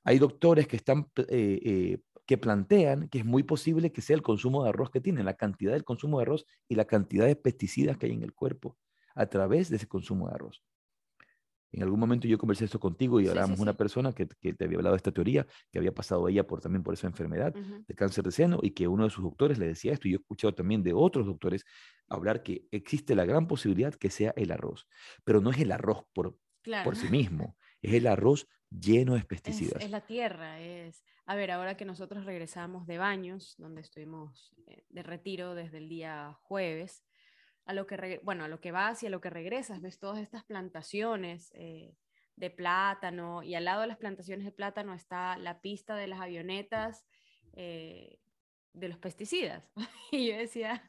Speaker 1: Hay doctores que están eh, eh, que plantean que es muy posible que sea el consumo de arroz que tienen, la cantidad del consumo de arroz y la cantidad de pesticidas que hay en el cuerpo a través de ese consumo de arroz. En algún momento yo conversé esto contigo y hablábamos una persona que, te había hablado de esta teoría, que había pasado ella por, también por esa enfermedad de cáncer de seno y que uno de sus doctores le decía esto. Y yo he escuchado también de otros doctores hablar que existe la gran posibilidad que sea el arroz, pero no es el arroz por, por sí mismo, (laughs) es el arroz lleno de pesticidas.
Speaker 2: Es, la tierra, es... A ver, ahora que nosotros regresamos de baños, donde estuvimos eh, de retiro desde el día jueves, a lo que, bueno, a lo que vas y a lo que regresas, ves todas estas plantaciones eh, de plátano y al lado de las plantaciones de plátano está la pista de las avionetas eh, de los pesticidas. (laughs) y yo decía,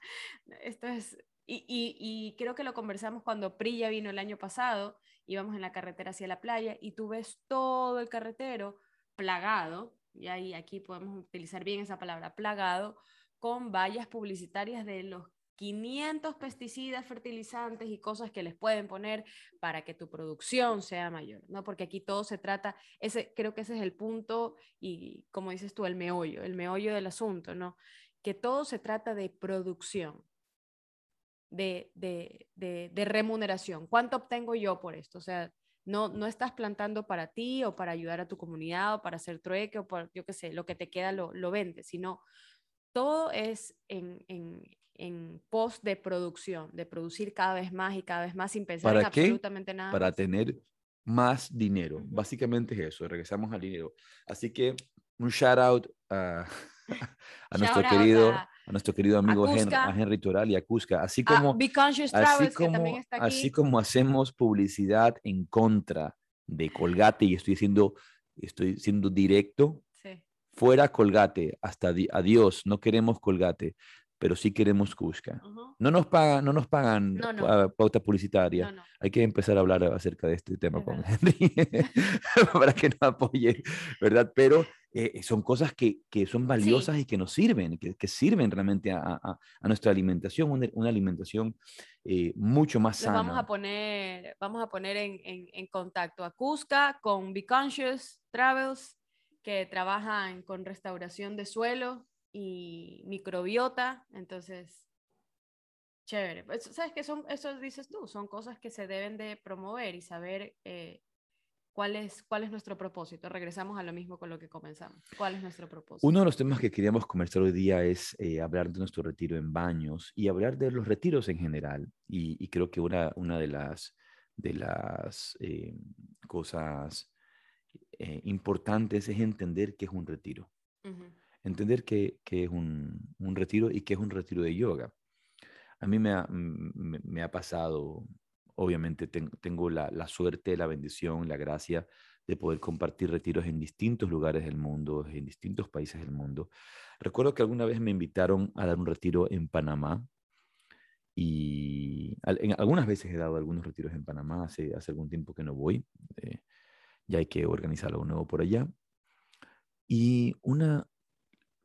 Speaker 2: esto es, y, y, creo que lo conversamos cuando Prilla vino el año pasado, íbamos en la carretera hacia la playa y tú ves todo el carretero plagado, y ahí aquí podemos utilizar bien esa palabra, plagado, con vallas publicitarias de los 500 pesticidas, fertilizantes y cosas que les pueden poner para que tu producción sea mayor, ¿no? Porque aquí todo se trata, ese, creo que ese es el punto y como dices tú, el meollo, el meollo del asunto, ¿no? Que todo se trata de producción, de, de, de, remuneración. ¿Cuánto obtengo yo por esto? O sea, no, no estás plantando para ti o para ayudar a tu comunidad o para hacer trueque o por, yo qué sé, lo que te queda lo, lo vendes, sino todo es en, en, en pos de producción, de producir cada vez más y cada vez más sin pensar en absolutamente nada.
Speaker 1: Para tener más dinero. Básicamente es eso, regresamos al dinero. Así que un shout out a, (laughs) a nuestro querido a, nuestro querido amigo Henry, Toral y a Cusca, así como así como, así como hacemos publicidad en contra de Colgate y estoy diciendo estoy siendo directo fuera Colgate, hasta adiós, no queremos Colgate pero sí queremos Cusca. No nos pagan, no nos pagan pauta publicitaria. Hay que empezar a hablar acerca de este tema con Henry (laughs) (laughs) para que nos apoye, ¿verdad? Pero eh, son cosas que, que son valiosas y que nos sirven, que, que sirven realmente a, a, a, nuestra alimentación, una, alimentación eh, mucho más sana.
Speaker 2: Vamos a poner, vamos a poner en, en, en contacto a Cusca con Be Conscious Travels, que trabajan con restauración de suelo y microbiota, entonces, chévere. Pues, ¿Sabes qué son? Eso dices tú, son cosas que se deben de promover y saber eh, cuál, es, cuál es nuestro propósito. Regresamos a lo mismo con lo que comenzamos. ¿Cuál es nuestro propósito?
Speaker 1: Uno de los temas que queríamos conversar hoy día es eh, hablar de nuestro retiro en baños y hablar de los retiros en general. Y, creo que una, una de las, de las eh, cosas importantes es entender qué es un retiro. Uh entender que, es un, retiro y que es un retiro de yoga. A mí me ha, me, ha pasado, obviamente tengo la, la, suerte, la bendición, la gracia de poder compartir retiros en distintos lugares del mundo, en distintos países del mundo. Recuerdo que alguna vez me invitaron a dar un retiro en Panamá y en, algunas veces he dado algunos retiros en Panamá, hace, hace algún tiempo que no voy, eh, ya hay que organizar algo nuevo por allá. Y una,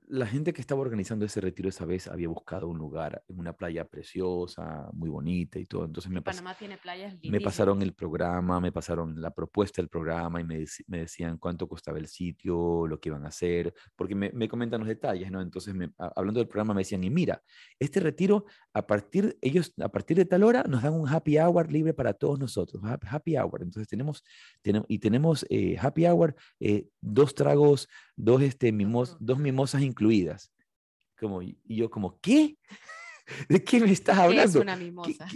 Speaker 1: la gente que estaba organizando ese retiro esa vez había buscado un lugar en una playa preciosa, muy bonita y todo. Entonces me,
Speaker 2: Panamá tiene playas
Speaker 1: me pasaron el programa, me pasaron la propuesta del programa y me, me, decían cuánto costaba el sitio, lo que iban a hacer, porque me, me comentan los detalles, ¿no? Entonces, hablando del programa, me decían, y mira, este retiro, a partir, ellos, a partir de tal hora, nos dan un happy hour libre para todos nosotros, happy hour. Entonces, tenemos, tenemos y tenemos eh, happy hour, eh, dos tragos, dos, este, mimos, dos mimosas incluidas. Como, y yo como, ¿qué? (laughs) ¿De qué me estás hablando? ¿Qué
Speaker 2: es una mimosa?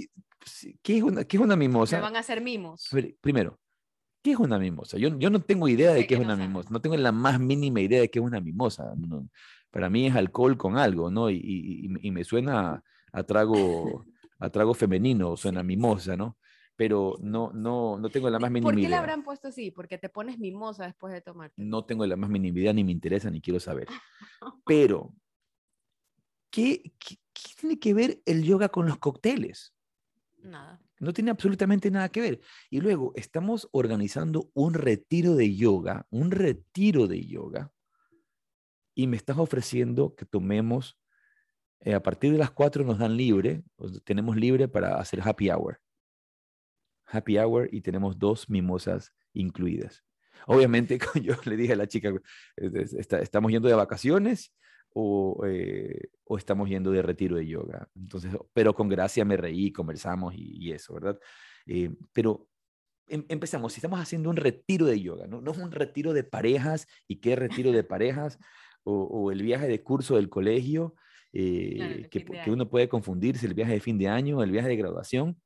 Speaker 1: ¿Qué, es, una, qué es una mimosa?
Speaker 2: Me van a hacer mimos.
Speaker 1: Primero, ¿qué es una mimosa? Yo, yo no tengo idea de qué es una mimosa. No tengo la más mínima idea de qué es una mimosa. para mí es alcohol con algo, ¿no? Y, y, y me suena a trago, a trago femenino, suena mimosa, ¿no? Pero no, no, no tengo la más mínima idea.
Speaker 2: ¿Por qué la habrán puesto así? Porque te pones mimosa después de tomarte.
Speaker 1: No tengo la más mínima idea, ni me interesa, ni quiero saber. (laughs) Pero, ¿qué, ¿qué, tiene que ver el yoga con los cócteles?
Speaker 2: Nada.
Speaker 1: No tiene absolutamente nada que ver. Y luego estamos organizando un retiro de yoga, un retiro de yoga, y me estás ofreciendo que tomemos, eh, a partir de las 4 nos dan libre, tenemos libre para hacer happy hour happy hour y tenemos dos mimosas incluidas. Obviamente, (laughs) yo le dije a la chica, ¿estamos yendo de vacaciones o, eh, o, estamos yendo de retiro de yoga? Entonces, pero con gracia me reí, conversamos y, eso, ¿verdad? Eh, pero em, empezamos, si estamos haciendo un retiro de yoga, ¿no? no es un retiro de parejas y qué retiro de parejas o, el viaje de curso del colegio, eh, que, que uno puede confundirse, el viaje de fin de año, el viaje de graduación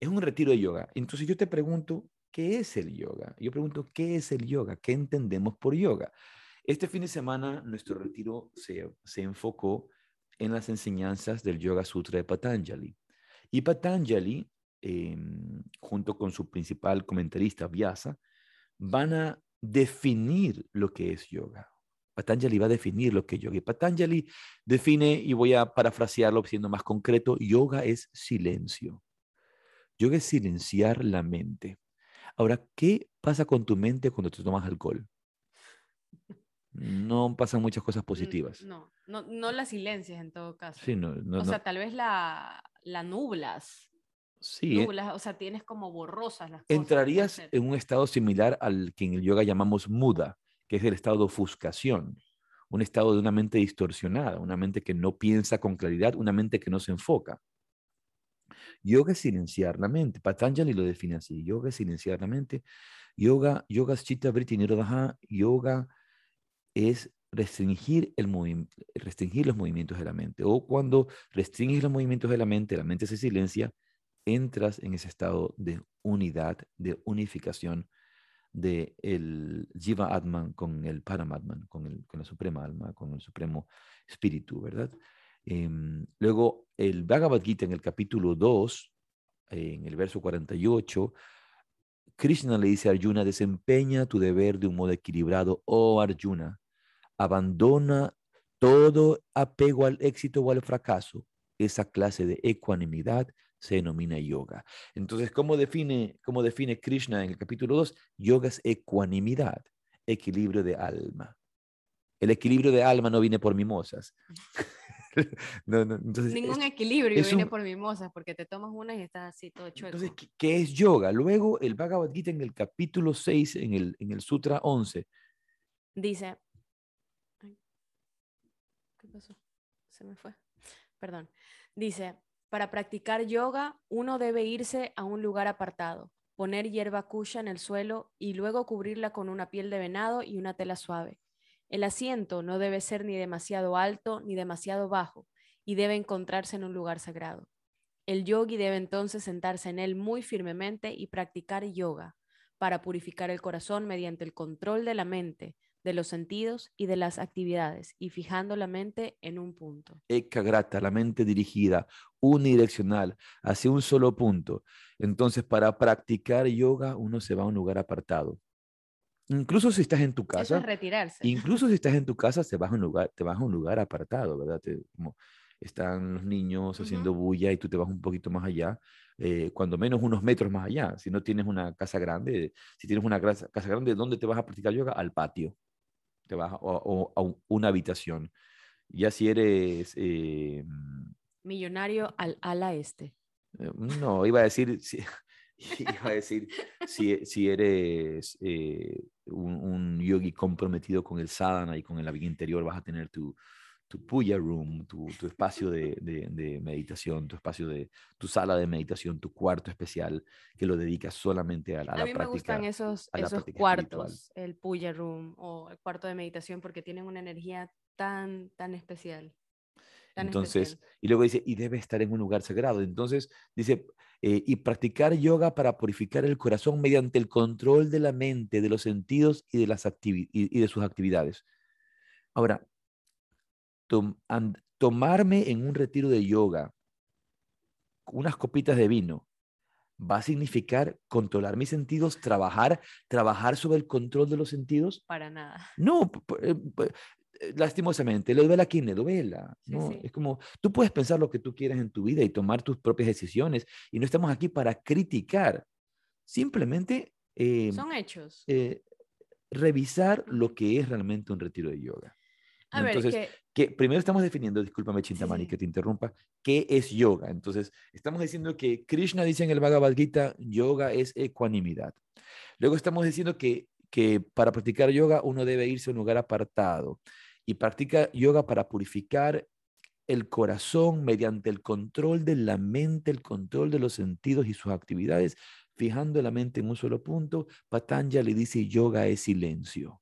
Speaker 1: es un retiro de yoga. Entonces yo te pregunto, ¿qué es el yoga? Yo pregunto, ¿qué es el yoga? ¿Qué entendemos por yoga? Este fin de semana nuestro retiro se, se enfocó en las enseñanzas del Yoga Sutra de Patanjali. Y Patanjali, em, junto con su principal comentarista, Vyasa, van a definir lo que es yoga. Patanjali va a definir lo que es yoga. Y Patanjali define, y voy a parafrasearlo siendo más concreto, yoga es silencio. Yoga es silenciar la mente. Ahora, ¿qué pasa con tu mente cuando te tomas alcohol? No pasan muchas cosas positivas.
Speaker 2: No, no, no la silencias en todo caso.
Speaker 1: Sí, no, no,
Speaker 2: o sea, tal vez la, la nublas.
Speaker 1: Sí.
Speaker 2: Eh. Nublas, o sea, tienes como borrosas las
Speaker 1: cosas. Entrarías en un estado similar al que en el yoga llamamos muda, que es el estado de ofuscación, un estado de una mente distorsionada, una mente que no piensa con claridad, una mente que no se enfoca. Yoga es silenciar la mente. Patanjali lo define así. Yoga es silenciar la mente. Yoga, yoga chitta vritti nirodha. Yoga es restringir, el restringir los movimientos de la mente. O cuando restringes los movimientos de la mente, la mente se silencia, entras en ese estado de unidad, de unificación de el Jiva Atman con el Paramatman, con, el, con la suprema alma, con el supremo espíritu, ¿verdad? Em, luego, el Bhagavad Gita en el capítulo 2, en el verso 48, Krishna le dice a Arjuna, desempeña tu deber de un modo equilibrado, oh Arjuna, abandona todo apego al éxito o al fracaso. Esa clase de ecuanimidad se denomina yoga. Entonces, ¿cómo define, cómo define Krishna en el capítulo 2? Yoga es ecuanimidad, equilibrio de alma. El equilibrio de alma no viene por mimosas. (laughs)
Speaker 2: Ningún equilibrio viene por mimosas, porque te tomas una y estás así todo chueco.
Speaker 1: Entonces, ¿qué es yoga? Luego, el Bhagavad Gita en el capítulo 6, en el, en el Sutra 11.
Speaker 2: Dice. ¿Qué pasó? Se me fue. Perdón. Dice: Para practicar yoga, uno debe irse a un lugar apartado, poner hierba kusha en el suelo y luego cubrirla con una piel de venado y una tela suave. El asiento no debe ser ni demasiado alto ni demasiado bajo y debe encontrarse en un lugar sagrado. El yogi debe entonces sentarse en él muy firmemente y practicar yoga para purificar el corazón mediante el control de la mente, de los sentidos y de las actividades y fijando la mente en un punto.
Speaker 1: Ekagrata, la mente dirigida, unidireccional, hacia un solo punto. Entonces, para practicar yoga, uno se va a un lugar apartado. Incluso si estás en tu
Speaker 2: Eso
Speaker 1: casa,
Speaker 2: es retirarse.
Speaker 1: incluso si estás en tu casa, te vas a un lugar, te vas a un lugar apartado, ¿verdad? Te- como están los niños haciendo bulla y tú te vas un poquito más allá, eh, cuando menos unos metros más allá. Si no tienes una casa grande, si tienes una casa, casa grande, ¿dónde te vas a practicar yoga? Al patio. Te vas a, o- a un- una habitación. Ya si eres, eh,
Speaker 2: Millonario al ala este.
Speaker 1: eh, no, iba a decir, (laughs) si, (laughs) iba a decir, si, si eres eh, un, un yogi comprometido con el sadhana y con la vida interior, vas a tener tu, tu puya room, tu, tu espacio de, de- de meditación, tu espacio de, tu sala de meditación, tu cuarto especial, que lo dedicas solamente a, la- a
Speaker 2: A, mí me
Speaker 1: práctica.
Speaker 2: gustan esos, esos
Speaker 1: práctica espiritual.
Speaker 2: cuartos, el puya room o el cuarto de meditación, porque tienen una energía tan, tan especial. tan
Speaker 1: Entonces,
Speaker 2: especial.
Speaker 1: y luego dice, y debe estar en un lugar sagrado. Entonces, dice, eh, y practicar yoga para purificar el corazón mediante el control de la mente, de los sentidos y de, las activi- y, y de sus actividades. Ahora, tom- tomarme en un retiro de yoga unas copitas de vino va a significar controlar mis sentidos, trabajar, trabajar sobre el control de los sentidos.
Speaker 2: para nada.
Speaker 1: No, eh, lastimosamente, le duele a quien le duela.
Speaker 2: Sí,
Speaker 1: ¿no?
Speaker 2: sí.
Speaker 1: Es como, tú puedes pensar lo que tú quieras en tu vida y tomar tus propias decisiones y no estamos aquí para criticar, simplemente eh,
Speaker 2: Son hechos.
Speaker 1: eh, revisar lo que es realmente un retiro de yoga.
Speaker 2: A ver,
Speaker 1: Entonces,
Speaker 2: que
Speaker 1: que primero estamos definiendo, discúlpame Chintamani
Speaker 2: sí.
Speaker 1: que te interrumpa, qué es yoga. Entonces, estamos diciendo que Krishna dice en el Bhagavad Gita, yoga es ecuanimidad. Luego estamos diciendo que, que para practicar yoga uno debe irse a un lugar apartado y practica yoga para purificar el corazón mediante el control de la mente, el control de los sentidos y sus actividades, fijando la mente en un solo punto. Patanjali dice yoga es silencio.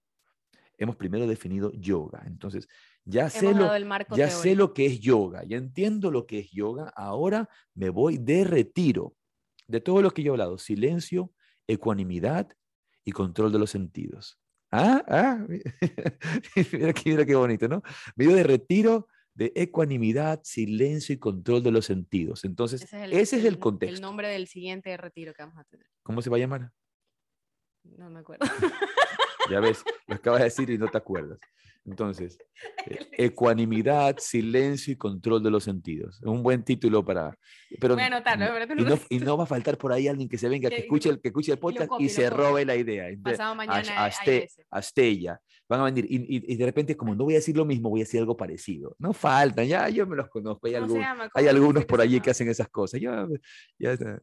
Speaker 1: Hemos primero definido yoga. Entonces, ya sé lo, ya sé lo que es yoga, ya entiendo lo que es yoga, ahora me voy de retiro de todo lo que yo he hablado, silencio, ecuanimidad y control de los sentidos. Ah, ah, (laughs) mira, qué- mira qué bonito, ¿no? Me voy de retiro de ecuanimidad, silencio y control de los sentidos. Entonces, ese es el, contexto.
Speaker 2: El nombre del siguiente retiro que vamos a tener.
Speaker 1: ¿Cómo se va a llamar?
Speaker 2: No me acuerdo. (laughs)
Speaker 1: Ya ves, lo acabas de decir y no te acuerdas. Entonces, (laughs) eh, ecuanimidad, silencio y control de los sentidos. Es un buen título para... Pero,
Speaker 2: Voy a anotarlo,
Speaker 1: no-
Speaker 2: pero
Speaker 1: y,
Speaker 2: no
Speaker 1: y no va a faltar por ahí alguien que se venga, que
Speaker 2: Que-
Speaker 1: escuche el, que escuche el podcast y
Speaker 2: lo
Speaker 1: se robe la idea. Entonces,
Speaker 2: Pasado mañana
Speaker 1: a
Speaker 2: hay
Speaker 1: Ste-
Speaker 2: ese.
Speaker 1: a Stella. Van a venir y, y- y de repente como no voy a decir lo mismo, voy a decir algo parecido. No faltan, ya yo me los conozco. Hay,
Speaker 2: ¿Cómo se
Speaker 1: algún- hay
Speaker 2: ¿Cómo dice
Speaker 1: algunos por allí que hacen esas cosas. Ya, ya está.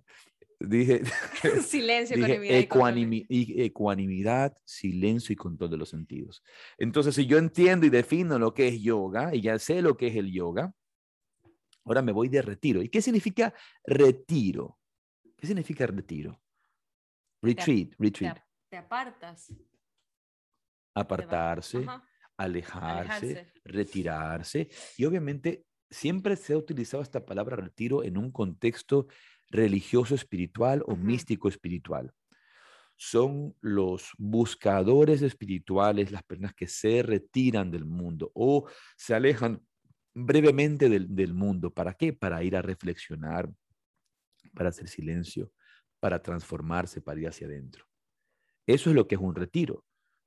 Speaker 1: Dije, (laughs)
Speaker 2: Silencio,
Speaker 1: Dije ecuanimi- ecuanimidad, silencio y control de los sentidos. Entonces, si yo entiendo y defino lo que es yoga y ya sé lo que es el yoga, ahora me voy de retiro. ¿Y qué significa retiro? ¿Qué significa retiro? Retreat,
Speaker 2: Te,
Speaker 1: retreat.
Speaker 2: te apartas.
Speaker 1: Apartarse, Alejarse. retirarse. Y obviamente siempre se ha utilizado esta palabra retiro en un contexto religioso espiritual o místico espiritual. Son los buscadores espirituales, las personas que se retiran del mundo o se alejan brevemente del, del mundo. ¿Para qué? Para ir a reflexionar, para hacer silencio, para transformarse, para ir hacia adentro. Eso es lo que es un retiro.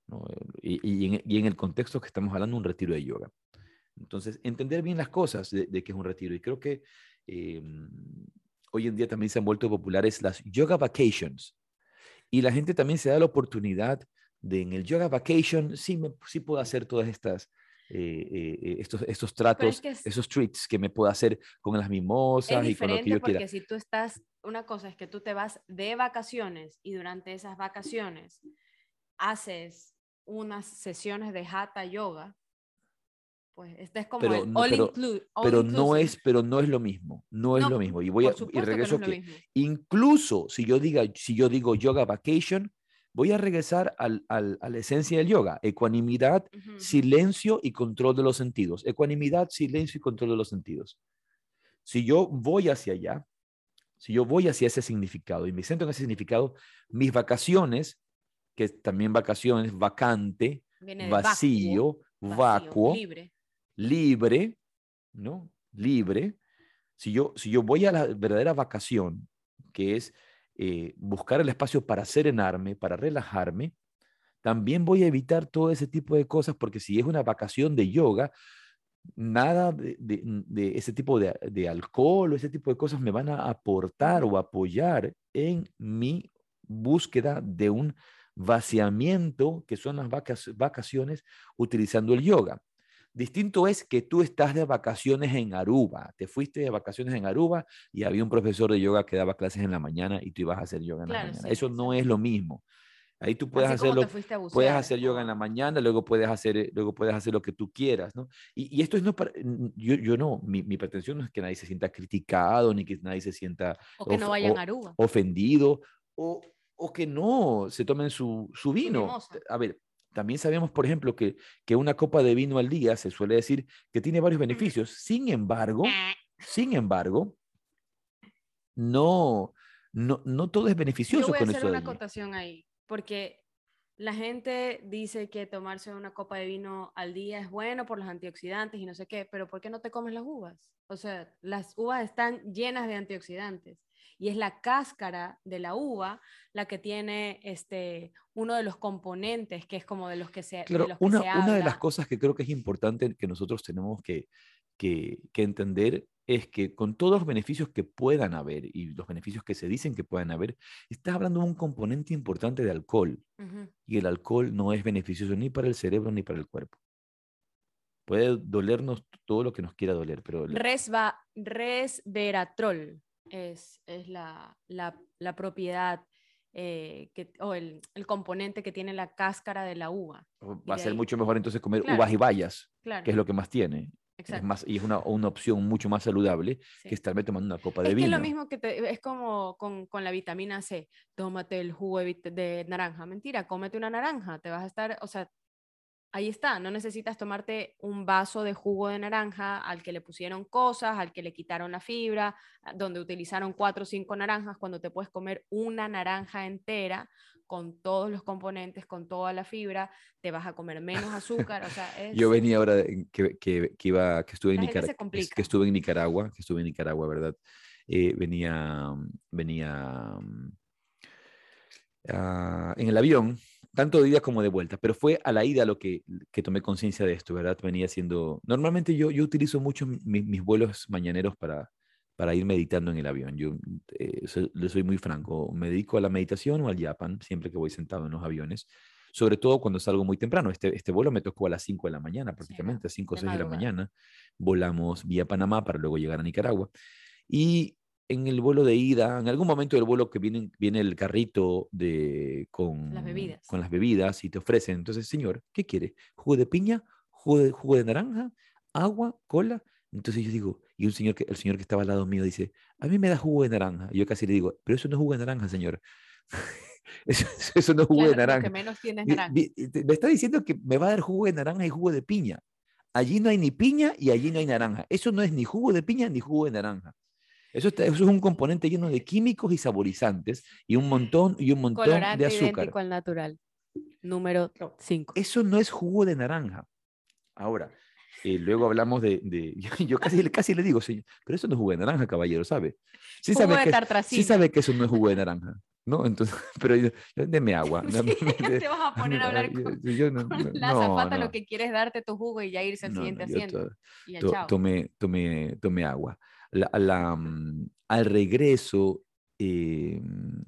Speaker 1: ¿no? Y, y en, y en el contexto que estamos hablando, un retiro de yoga. Entonces, entender bien las cosas de, de qué es un retiro. Y creo que eh, hoy en día también se han vuelto populares las yoga vacations. Y la gente también se da la oportunidad de en el yoga vacation, sí, me, sí puedo hacer todas estas, eh, eh, estos, estos tratos,
Speaker 2: que es-
Speaker 1: esos treats que me puedo hacer con las mimosas y con lo que yo
Speaker 2: porque
Speaker 1: quiera.
Speaker 2: si tú estás, una cosa es que tú te vas de vacaciones y durante esas vacaciones haces unas sesiones de hatha yoga, pues este es como
Speaker 1: Pero
Speaker 2: el
Speaker 1: no-
Speaker 2: all,
Speaker 1: pero-
Speaker 2: all
Speaker 1: Pero no, es, pero no es lo mismo, no es
Speaker 2: No,
Speaker 1: lo mismo. Y, voy a, y
Speaker 2: supuesto que no
Speaker 1: regreso
Speaker 2: es
Speaker 1: que incluso si yo, diga, si yo digo yoga vacation, voy a regresar al- al- a la esencia del yoga, ecuanimidad,
Speaker 2: Ujú, ujú.
Speaker 1: silencio y control de los sentidos. Ecuanimidad, silencio y control de los sentidos. Si yo voy hacia allá, si yo voy hacia ese significado y me siento en ese significado, mis vacaciones, que es también vacaciones, vacante, vacío, vacuo,
Speaker 2: libre.
Speaker 1: Libre, ¿no? Libre. Si yo, si yo voy a la verdadera vacación, que es eh, buscar el espacio para serenarme, para relajarme, también voy a evitar todo ese tipo de cosas porque si es una vacación de yoga, nada de, ese tipo de, de, alcohol o ese tipo de cosas me van a aportar o apoyar en mi búsqueda de un vaciamiento, que son las vacaciones utilizando el yoga. Distinto es que tú estás de vacaciones en Aruba, te fuiste de vacaciones en Aruba y había un profesor de yoga que daba clases en la mañana y tú ibas a hacer yoga en la mañana. Eso no es lo mismo. Ahí tú puedes hacerlo, puedes hacer yoga en la mañana, luego puedes hacer, luego puedes hacer lo que tú quieras, ¿no? Y, esto es no para, yo, yo no, mi, mi, pretensión no es que nadie se sienta criticado, ni que nadie se sienta
Speaker 2: o que no vayan a Aruba.
Speaker 1: ofendido, o, o que no se tomen su, su vino. A ver, también sabemos, por ejemplo, que, que una copa de vino al día se suele decir que tiene varios beneficios. Sin embargo, eh. sin embargo, no, no, no todo es beneficioso Yo
Speaker 2: voy
Speaker 1: con
Speaker 2: a hacer una acotación ahí, porque la gente dice que tomarse una copa de vino al día es bueno por los antioxidantes y no sé qué, pero ¿por qué no te comes las uvas? O sea, las uvas están llenas de antioxidantes y es la cáscara de la uva la que tiene este, uno de los componentes que es como de los que se,
Speaker 1: claro,
Speaker 2: de los
Speaker 1: que una,
Speaker 2: se
Speaker 1: una de las cosas que creo que es importante que nosotros tenemos que, que, que, entender es que con todos los beneficios que puedan haber y los beneficios que se dicen que puedan haber, estás hablando de un componente importante de alcohol. Y el alcohol no es beneficioso ni para el cerebro ni para el cuerpo. Puede dolernos todo lo que nos quiera doler, pero...
Speaker 2: Resva, resveratrol es, es la, la, propiedad eh, que, o el, el, componente que tiene la cáscara de la uva.
Speaker 1: Va a ser mucho mejor entonces comer uvas y bayas, que es lo que más tiene. Es más, y es una, una, opción mucho más saludable que estarme tomando una copa de vino.
Speaker 2: Es lo mismo que te, es como con, con, la vitamina C. Tómate el jugo de, de, naranja. Mentira, cómete una naranja. Te vas a estar, o sea, ahí está, no necesitas tomarte un vaso de jugo de naranja al que le pusieron cosas, al que le quitaron la fibra, donde utilizaron cuatro o cinco naranjas, cuando te puedes comer una naranja entera con todos los componentes, con toda la fibra, te vas a comer menos azúcar. O sea, (laughs)
Speaker 1: Yo venía ahora que, que, que, iba, que estuve en Nicaragua, que estuve en Nicaragua, que estuve en Nicaragua, ¿verdad? Eh, venía, venía uh, en el avión tanto de ida como de vuelta, pero fue a la ida lo que, que tomé conciencia de esto, ¿verdad? Venía siendo, normalmente yo, yo utilizo mucho mis vuelos mañaneros para, para ir meditando en el avión. Yo eh, le soy muy franco, me dedico a la meditación o al Japan, siempre que voy sentado en los aviones, sobre todo cuando salgo muy temprano. Este, este vuelo me tocó a las 5 de la mañana, prácticamente, a 5 o 6 de la mañana. Volamos vía Panamá para luego llegar a Nicaragua. Y en el vuelo de ida, en algún momento del vuelo que viene, viene el carrito de, con,
Speaker 2: las bebidas.
Speaker 1: con las bebidas y te ofrecen, entonces, señor, ¿qué quiere? ¿Jugo de piña? ¿Jugo de, jugo de naranja? ¿Agua? ¿Cola? Entonces yo digo, y un señor que, el señor que estaba al lado mío dice, a mí me da jugo de naranja. Y yo casi le digo, pero eso no es jugo de naranja, señor. (laughs) eso, no es jugo de naranja.
Speaker 2: Que menos tienes naranja.
Speaker 1: Me está diciendo que me va a dar jugo de naranja y jugo de piña. Allí no hay ni piña y allí no hay naranja. Eso no es ni jugo de piña ni jugo de naranja. Eso, es un componente lleno de químicos y saborizantes y un montón, y un montón de azúcar.
Speaker 2: idéntico al natural. Número 5.
Speaker 1: Eso no es jugo de naranja. Ahora, eh, luego hablamos de, de (laughs) yo, casi, casi le digo, señor, pero eso no es jugo de naranja, caballero, ¿sabe? Sí
Speaker 2: jugo
Speaker 1: sabe,
Speaker 2: de
Speaker 1: que, sí sabe que eso no es jugo de naranja, ¿no? Entonces, (laughs) pero yo, deme agua. (laughs)
Speaker 2: te vas a poner a hablar con, yo, no, la zapata lo que quieres darte tu jugo y ya irse al siguiente asiento. y
Speaker 1: to, tome, tome, tome agua la, mm, al regreso, eh,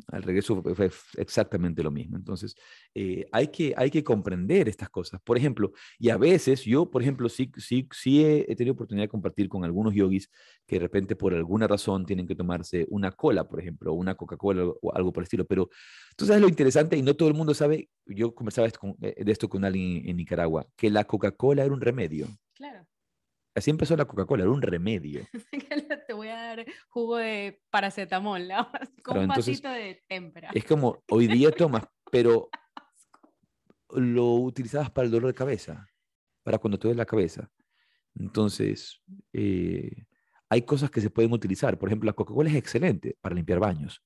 Speaker 1: al regreso fue exactamente lo mismo. Entonces, eh, hay, que, hay que comprender estas cosas. Por ejemplo, y a veces yo, por ejemplo, sí, sí, sí he, tenido oportunidad de compartir con algunos yogis que de repente por alguna razón tienen que tomarse una cola, por ejemplo, una Coca-Cola o algo por el estilo. Pero tú sabes lo interesante y no todo el mundo sabe, yo conversaba eh, de esto con alguien en Nicaragua, que la Coca-Cola era un remedio.
Speaker 2: Claro.
Speaker 1: Así empezó la Coca-Cola, era un remedio. (laughs)
Speaker 2: Te voy a dar jugo de paracetamol, (laughs) con un vasito de témpera.
Speaker 1: Es como, hoy día tomas, pero (laughs) lo utilizabas para el dolor de cabeza, para cuando te duele la cabeza. Entonces, eh, hay cosas que se pueden utilizar. Por ejemplo, la Coca-Cola es excelente para limpiar baños.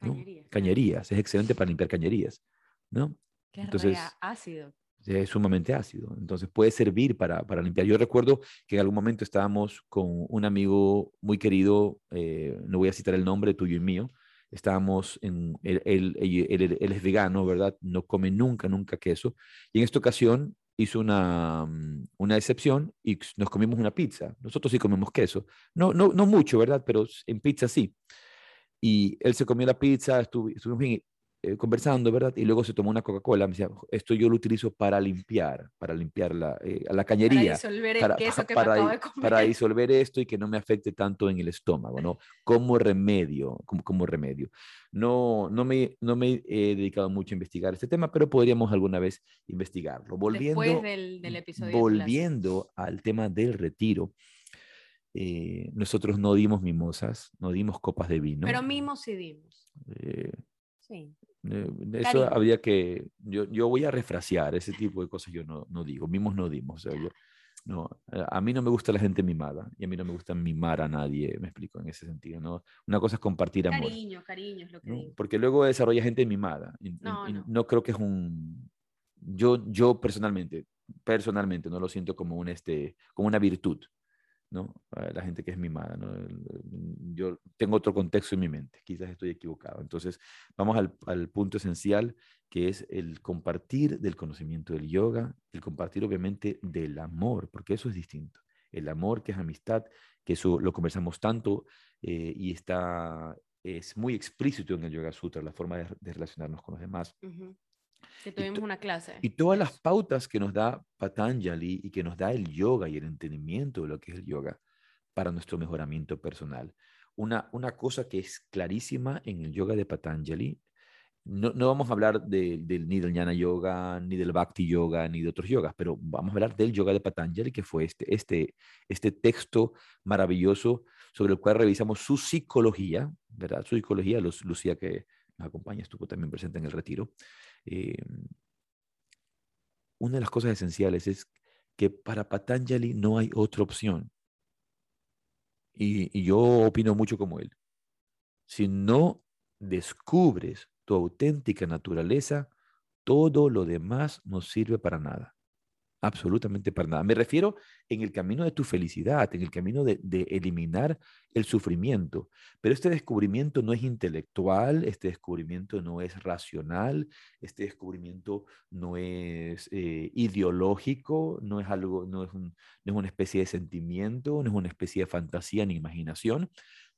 Speaker 1: Cañerías. Cañerías, es excelente para limpiar cañerías. ¿no?
Speaker 2: Entonces, ácido.
Speaker 1: Es sumamente ácido. Entonces puede servir para, para, limpiar. Yo recuerdo que en algún momento estábamos con un amigo muy querido, eh, no voy a citar el nombre tuyo y mío, estábamos en, él, él, es vegano, ¿verdad? No come nunca, nunca queso. Y en esta ocasión hizo una, mm, una excepción y nos comimos una pizza. Nosotros sí comemos queso. No, no, no mucho, ¿verdad? Pero en pizza sí. Y él se comió la pizza, estuvimos bien, eh, conversando, ¿verdad? Y luego se tomó una Coca-Cola. Me decía, esto yo lo utilizo para limpiar, para limpiar la, eh, la cañería. Para disolver el queso que para, me acabo de comer. Para disolver esto y que no me afecte tanto en el estómago, ¿no? Como remedio, como, como remedio. No, no, me, no me he dedicado mucho a investigar este tema, pero podríamos alguna vez investigarlo. Volviendo,
Speaker 2: Después del, del episodio.
Speaker 1: Volviendo al tema del retiro. Eh, nosotros no dimos mimosas, no dimos copas de vino.
Speaker 2: Pero mimos sí dimos.
Speaker 1: sí. Eh, eso habría que, yo, yo, voy a refrasear, ese tipo de cosas yo no, no digo, mimos no dimos. no, eh, a mí no me gusta la gente mimada y a mí no me gusta mimar a nadie, me explico en ese sentido. ¿no? Una cosa es compartir amor.
Speaker 2: Cariño, cariño es lo que digo.
Speaker 1: Porque luego desarrolla gente mimada.
Speaker 2: no, no.
Speaker 1: no, creo que es un... Yo, yo personalmente, personalmente no lo siento como, un, este, como una virtud. ¿No? La gente que es mimada. Yo tengo otro contexto en mi mente, quizás estoy equivocado. Entonces, vamos al, al, punto esencial, que es el compartir del conocimiento del yoga, el compartir obviamente del amor, porque eso es distinto. El amor, que es amistad, que eso lo conversamos tanto eh, y está, es muy explícito en el Yoga Sutra, la forma de, de relacionarnos con los demás.
Speaker 2: Que tuvimos una clase.
Speaker 1: Y todas las pautas que nos da Patanjali y que nos da el yoga y el entendimiento de lo que es el yoga para nuestro mejoramiento personal. Una, una cosa que es clarísima en el yoga de Patanjali, no, no vamos a hablar de, ni del Jnana Yoga, ni del Bhakti Yoga, ni de otros yogas, pero vamos a hablar del yoga de Patanjali, que fue este, este, este texto maravilloso sobre el cual revisamos su psicología, ¿verdad? Su psicología, Lucía que nos acompaña, estuvo también presente en el retiro. Eh, una de las cosas esenciales es que para Patanjali no hay otra opción. Y, yo opino mucho como él. Si no descubres tu auténtica naturaleza, todo lo demás no sirve para nada absolutamente para nada. Me refiero en el camino de tu felicidad, en el camino de, eliminar el sufrimiento. Pero este descubrimiento no es intelectual, este descubrimiento no es racional, este descubrimiento no es eh, ideológico, no es algo, no es, no es una especie de sentimiento, no es una especie de fantasía ni imaginación,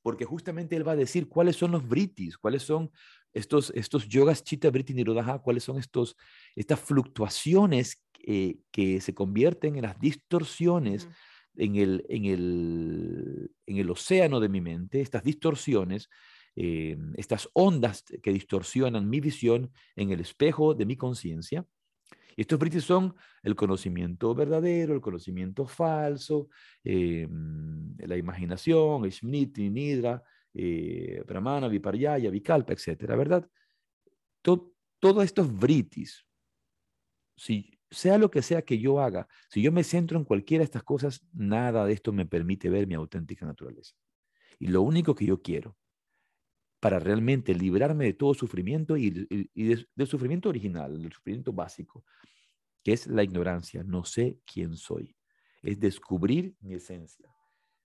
Speaker 1: porque justamente él va a decir cuáles son los britis, cuáles son estos, estos yogas chitta, briti, nirodha, cuáles son estos, estas fluctuaciones eh, que se convierten en las distorsiones en, el, en, el, en, el, océano de mi mente, estas distorsiones, eh, estas ondas que distorsionan mi visión en el espejo de mi conciencia. Y estos britis son el conocimiento verdadero, el conocimiento falso, eh, la imaginación, Smriti, Nidra, eh, Brahmana, Viparyaya, Vikalpa, etcétera, ¿verdad? todos estos britis, si sea lo que sea que yo haga, si yo me centro en cualquiera de estas cosas, nada de esto me permite ver mi auténtica naturaleza. Y lo único que yo quiero para realmente librarme de todo sufrimiento y, del sufrimiento original, del sufrimiento básico, que es la ignorancia, no sé quién soy, es descubrir mi esencia,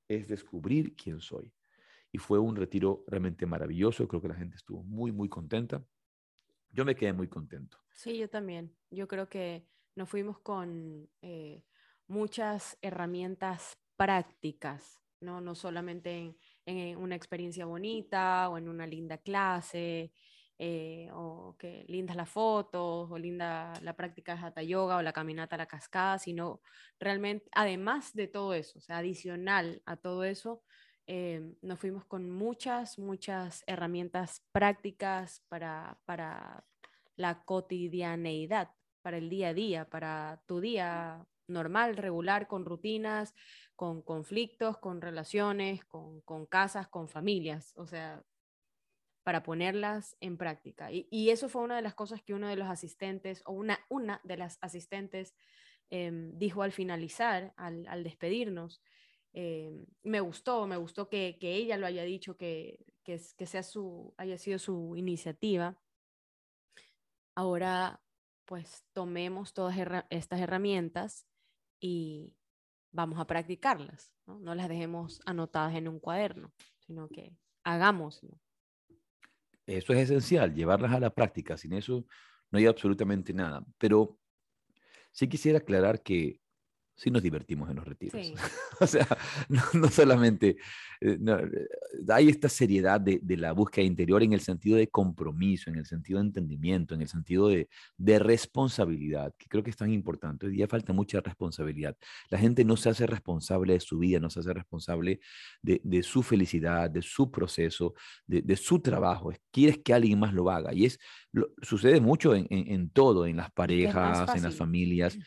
Speaker 1: es descubrir quién soy. Y fue un retiro realmente maravilloso, creo que la gente estuvo muy, muy contenta. Yo me quedé muy contento.
Speaker 2: Sí, yo también. Yo creo que nos fuimos con eh, muchas herramientas prácticas, ¿no? No solamente en, una experiencia bonita o en una linda clase, eh, o que lindas las fotos, o linda la práctica de Hatha Yoga o la caminata a la cascada, sino realmente, además de todo eso, o sea, adicional a todo eso, eh, nos fuimos con muchas, muchas herramientas prácticas para, para la cotidianeidad, para el día a día, para tu día normal, regular, con rutinas, con conflictos, con relaciones, con, casas, con familias, o sea, para ponerlas en práctica. Y, eso fue una de las cosas que uno de los asistentes, o una, una de las asistentes, em, dijo al finalizar, al, despedirnos. Em, me gustó, me gustó que, ella lo haya dicho, que, que, que sea su, haya sido su iniciativa. Ahora pues tomemos todas estas herramientas y vamos a practicarlas, ¿no? las dejemos anotadas en un cuaderno, sino que hagámoslo.
Speaker 1: Eso es esencial, llevarlas a la práctica. Sin eso no hay absolutamente nada. Pero sí quisiera aclarar que sí nos divertimos en los retiros. (laughs) o sea, no, solamente eh, eh, hay esta seriedad de, la búsqueda interior en el sentido de compromiso, en el sentido de entendimiento, en el sentido de, responsabilidad, que creo que es tan importante. Hoy día falta mucha responsabilidad. La gente no se hace responsable de su vida, no se hace responsable de, su felicidad, de su proceso, de, su trabajo. Quieres que alguien más lo haga. Y es, sucede mucho en, en todo, en las parejas, en las familias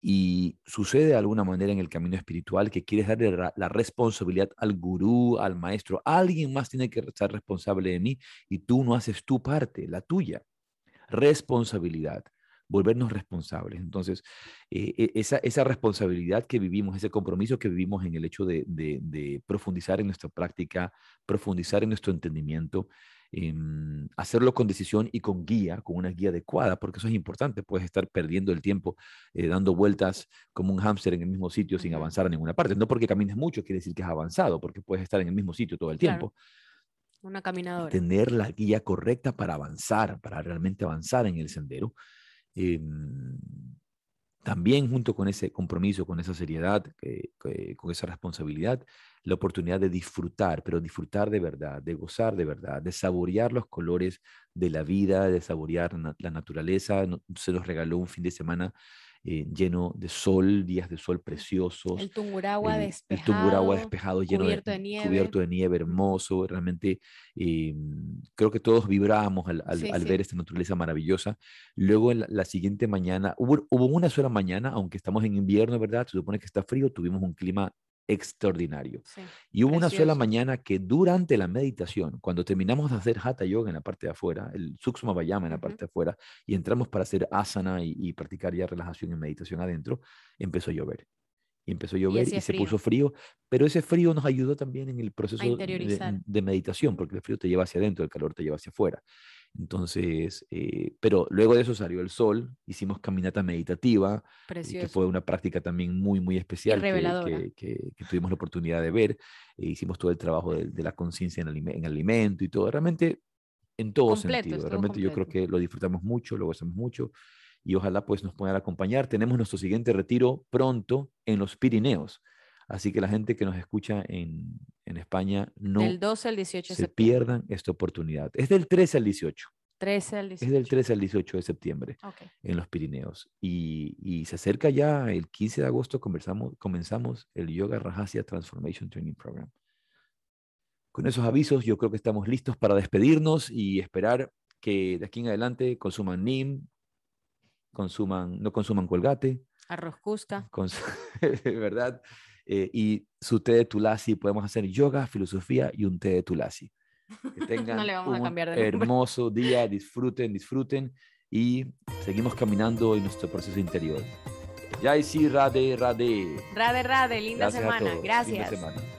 Speaker 1: y sucede de alguna manera en el camino espiritual que quieres darle la responsabilidad al gurú, al maestro. Alguien más tiene que ser responsable de mí y tú no haces tu parte, la tuya. Responsabilidad, volvernos responsables. Entonces, eh, e, esa, esa, responsabilidad que vivimos, ese compromiso que vivimos en el hecho de profundizar en nuestra práctica, profundizar en nuestro entendimiento, Em, hacerlo con decisión y con guía, con una guía adecuada, porque eso es importante. Puedes estar perdiendo el tiempo eh, dando vueltas como un hámster en el mismo sitio sin avanzar a ninguna parte. No porque camines mucho quiere decir que has avanzado, porque puedes estar en el mismo sitio todo el tiempo.
Speaker 2: Una caminadora.
Speaker 1: Tener la guía correcta para avanzar, para realmente avanzar en el sendero. Em, también junto con ese compromiso, con esa seriedad, con esa responsabilidad, la oportunidad de disfrutar, pero disfrutar de verdad, de gozar de verdad, de saborear los colores de la vida, de saborear la naturaleza. Se nos regaló un fin de semana eh, lleno de sol, días de sol preciosos.
Speaker 2: El Tunguragua despejado.
Speaker 1: El Tunguragua despejado, lleno cubierto de, nieve. Cubierto de nieve, hermoso. Realmente eh, creo que todos vibramos al, ver esta naturaleza maravillosa. Luego, en la, siguiente mañana, hubo, hubo, una sola mañana, aunque estamos en invierno, ¿verdad? Se supone que está frío, tuvimos un clima extraordinario. y hubo una sola mañana que durante la meditación, cuando terminamos de hacer Hatha Yoga en la parte de afuera, el Sukshma Vayama en la parte de afuera, y entramos para hacer asana y, practicar ya relajación y meditación adentro, empezó a llover. Y empezó a llover y, se puso frío, pero ese frío nos ayudó también en el proceso de, de, meditación, porque el frío te lleva hacia adentro, el calor te lleva hacia afuera. Entonces, eh, pero luego de eso salió el sol, hicimos caminata meditativa, eh, que fue una práctica también muy, muy especial que, que, tuvimos la oportunidad de ver. E hicimos todo el trabajo de, la conciencia en, el alimento y todo. Realmente, en todo sentido. Realmente yo creo que lo disfrutamos mucho, lo gozamos mucho y ojalá pues nos puedan acompañar. Tenemos nuestro siguiente retiro pronto en los Pirineos. Así que la gente que nos escucha en, en España no
Speaker 2: del 12 al 18
Speaker 1: se pierdan esta oportunidad. Es del 13 al 18.
Speaker 2: 13 al 18.
Speaker 1: Es del 13 al 18 de septiembre en los Pirineos. Y, y, se acerca ya el 15 de agosto, conversamos, comenzamos el Yoga Rajasya Transformation Training Program. Con esos avisos, yo creo que estamos listos para despedirnos y esperar que de aquí en adelante consuman NIM, consuman, no consuman colgate.
Speaker 2: Arroz cusca. (laughs)
Speaker 1: ¿Verdad? Eh, y su té de tulasi, podemos hacer yoga, filosofía y un té de tulasi. Que (laughs) tengan un hermoso día, disfruten, disfruten y seguimos caminando en nuestro proceso interior. Jai sí, Rade, Rade.
Speaker 2: Rade, Rade, linda semana. Gracias. Linda semana.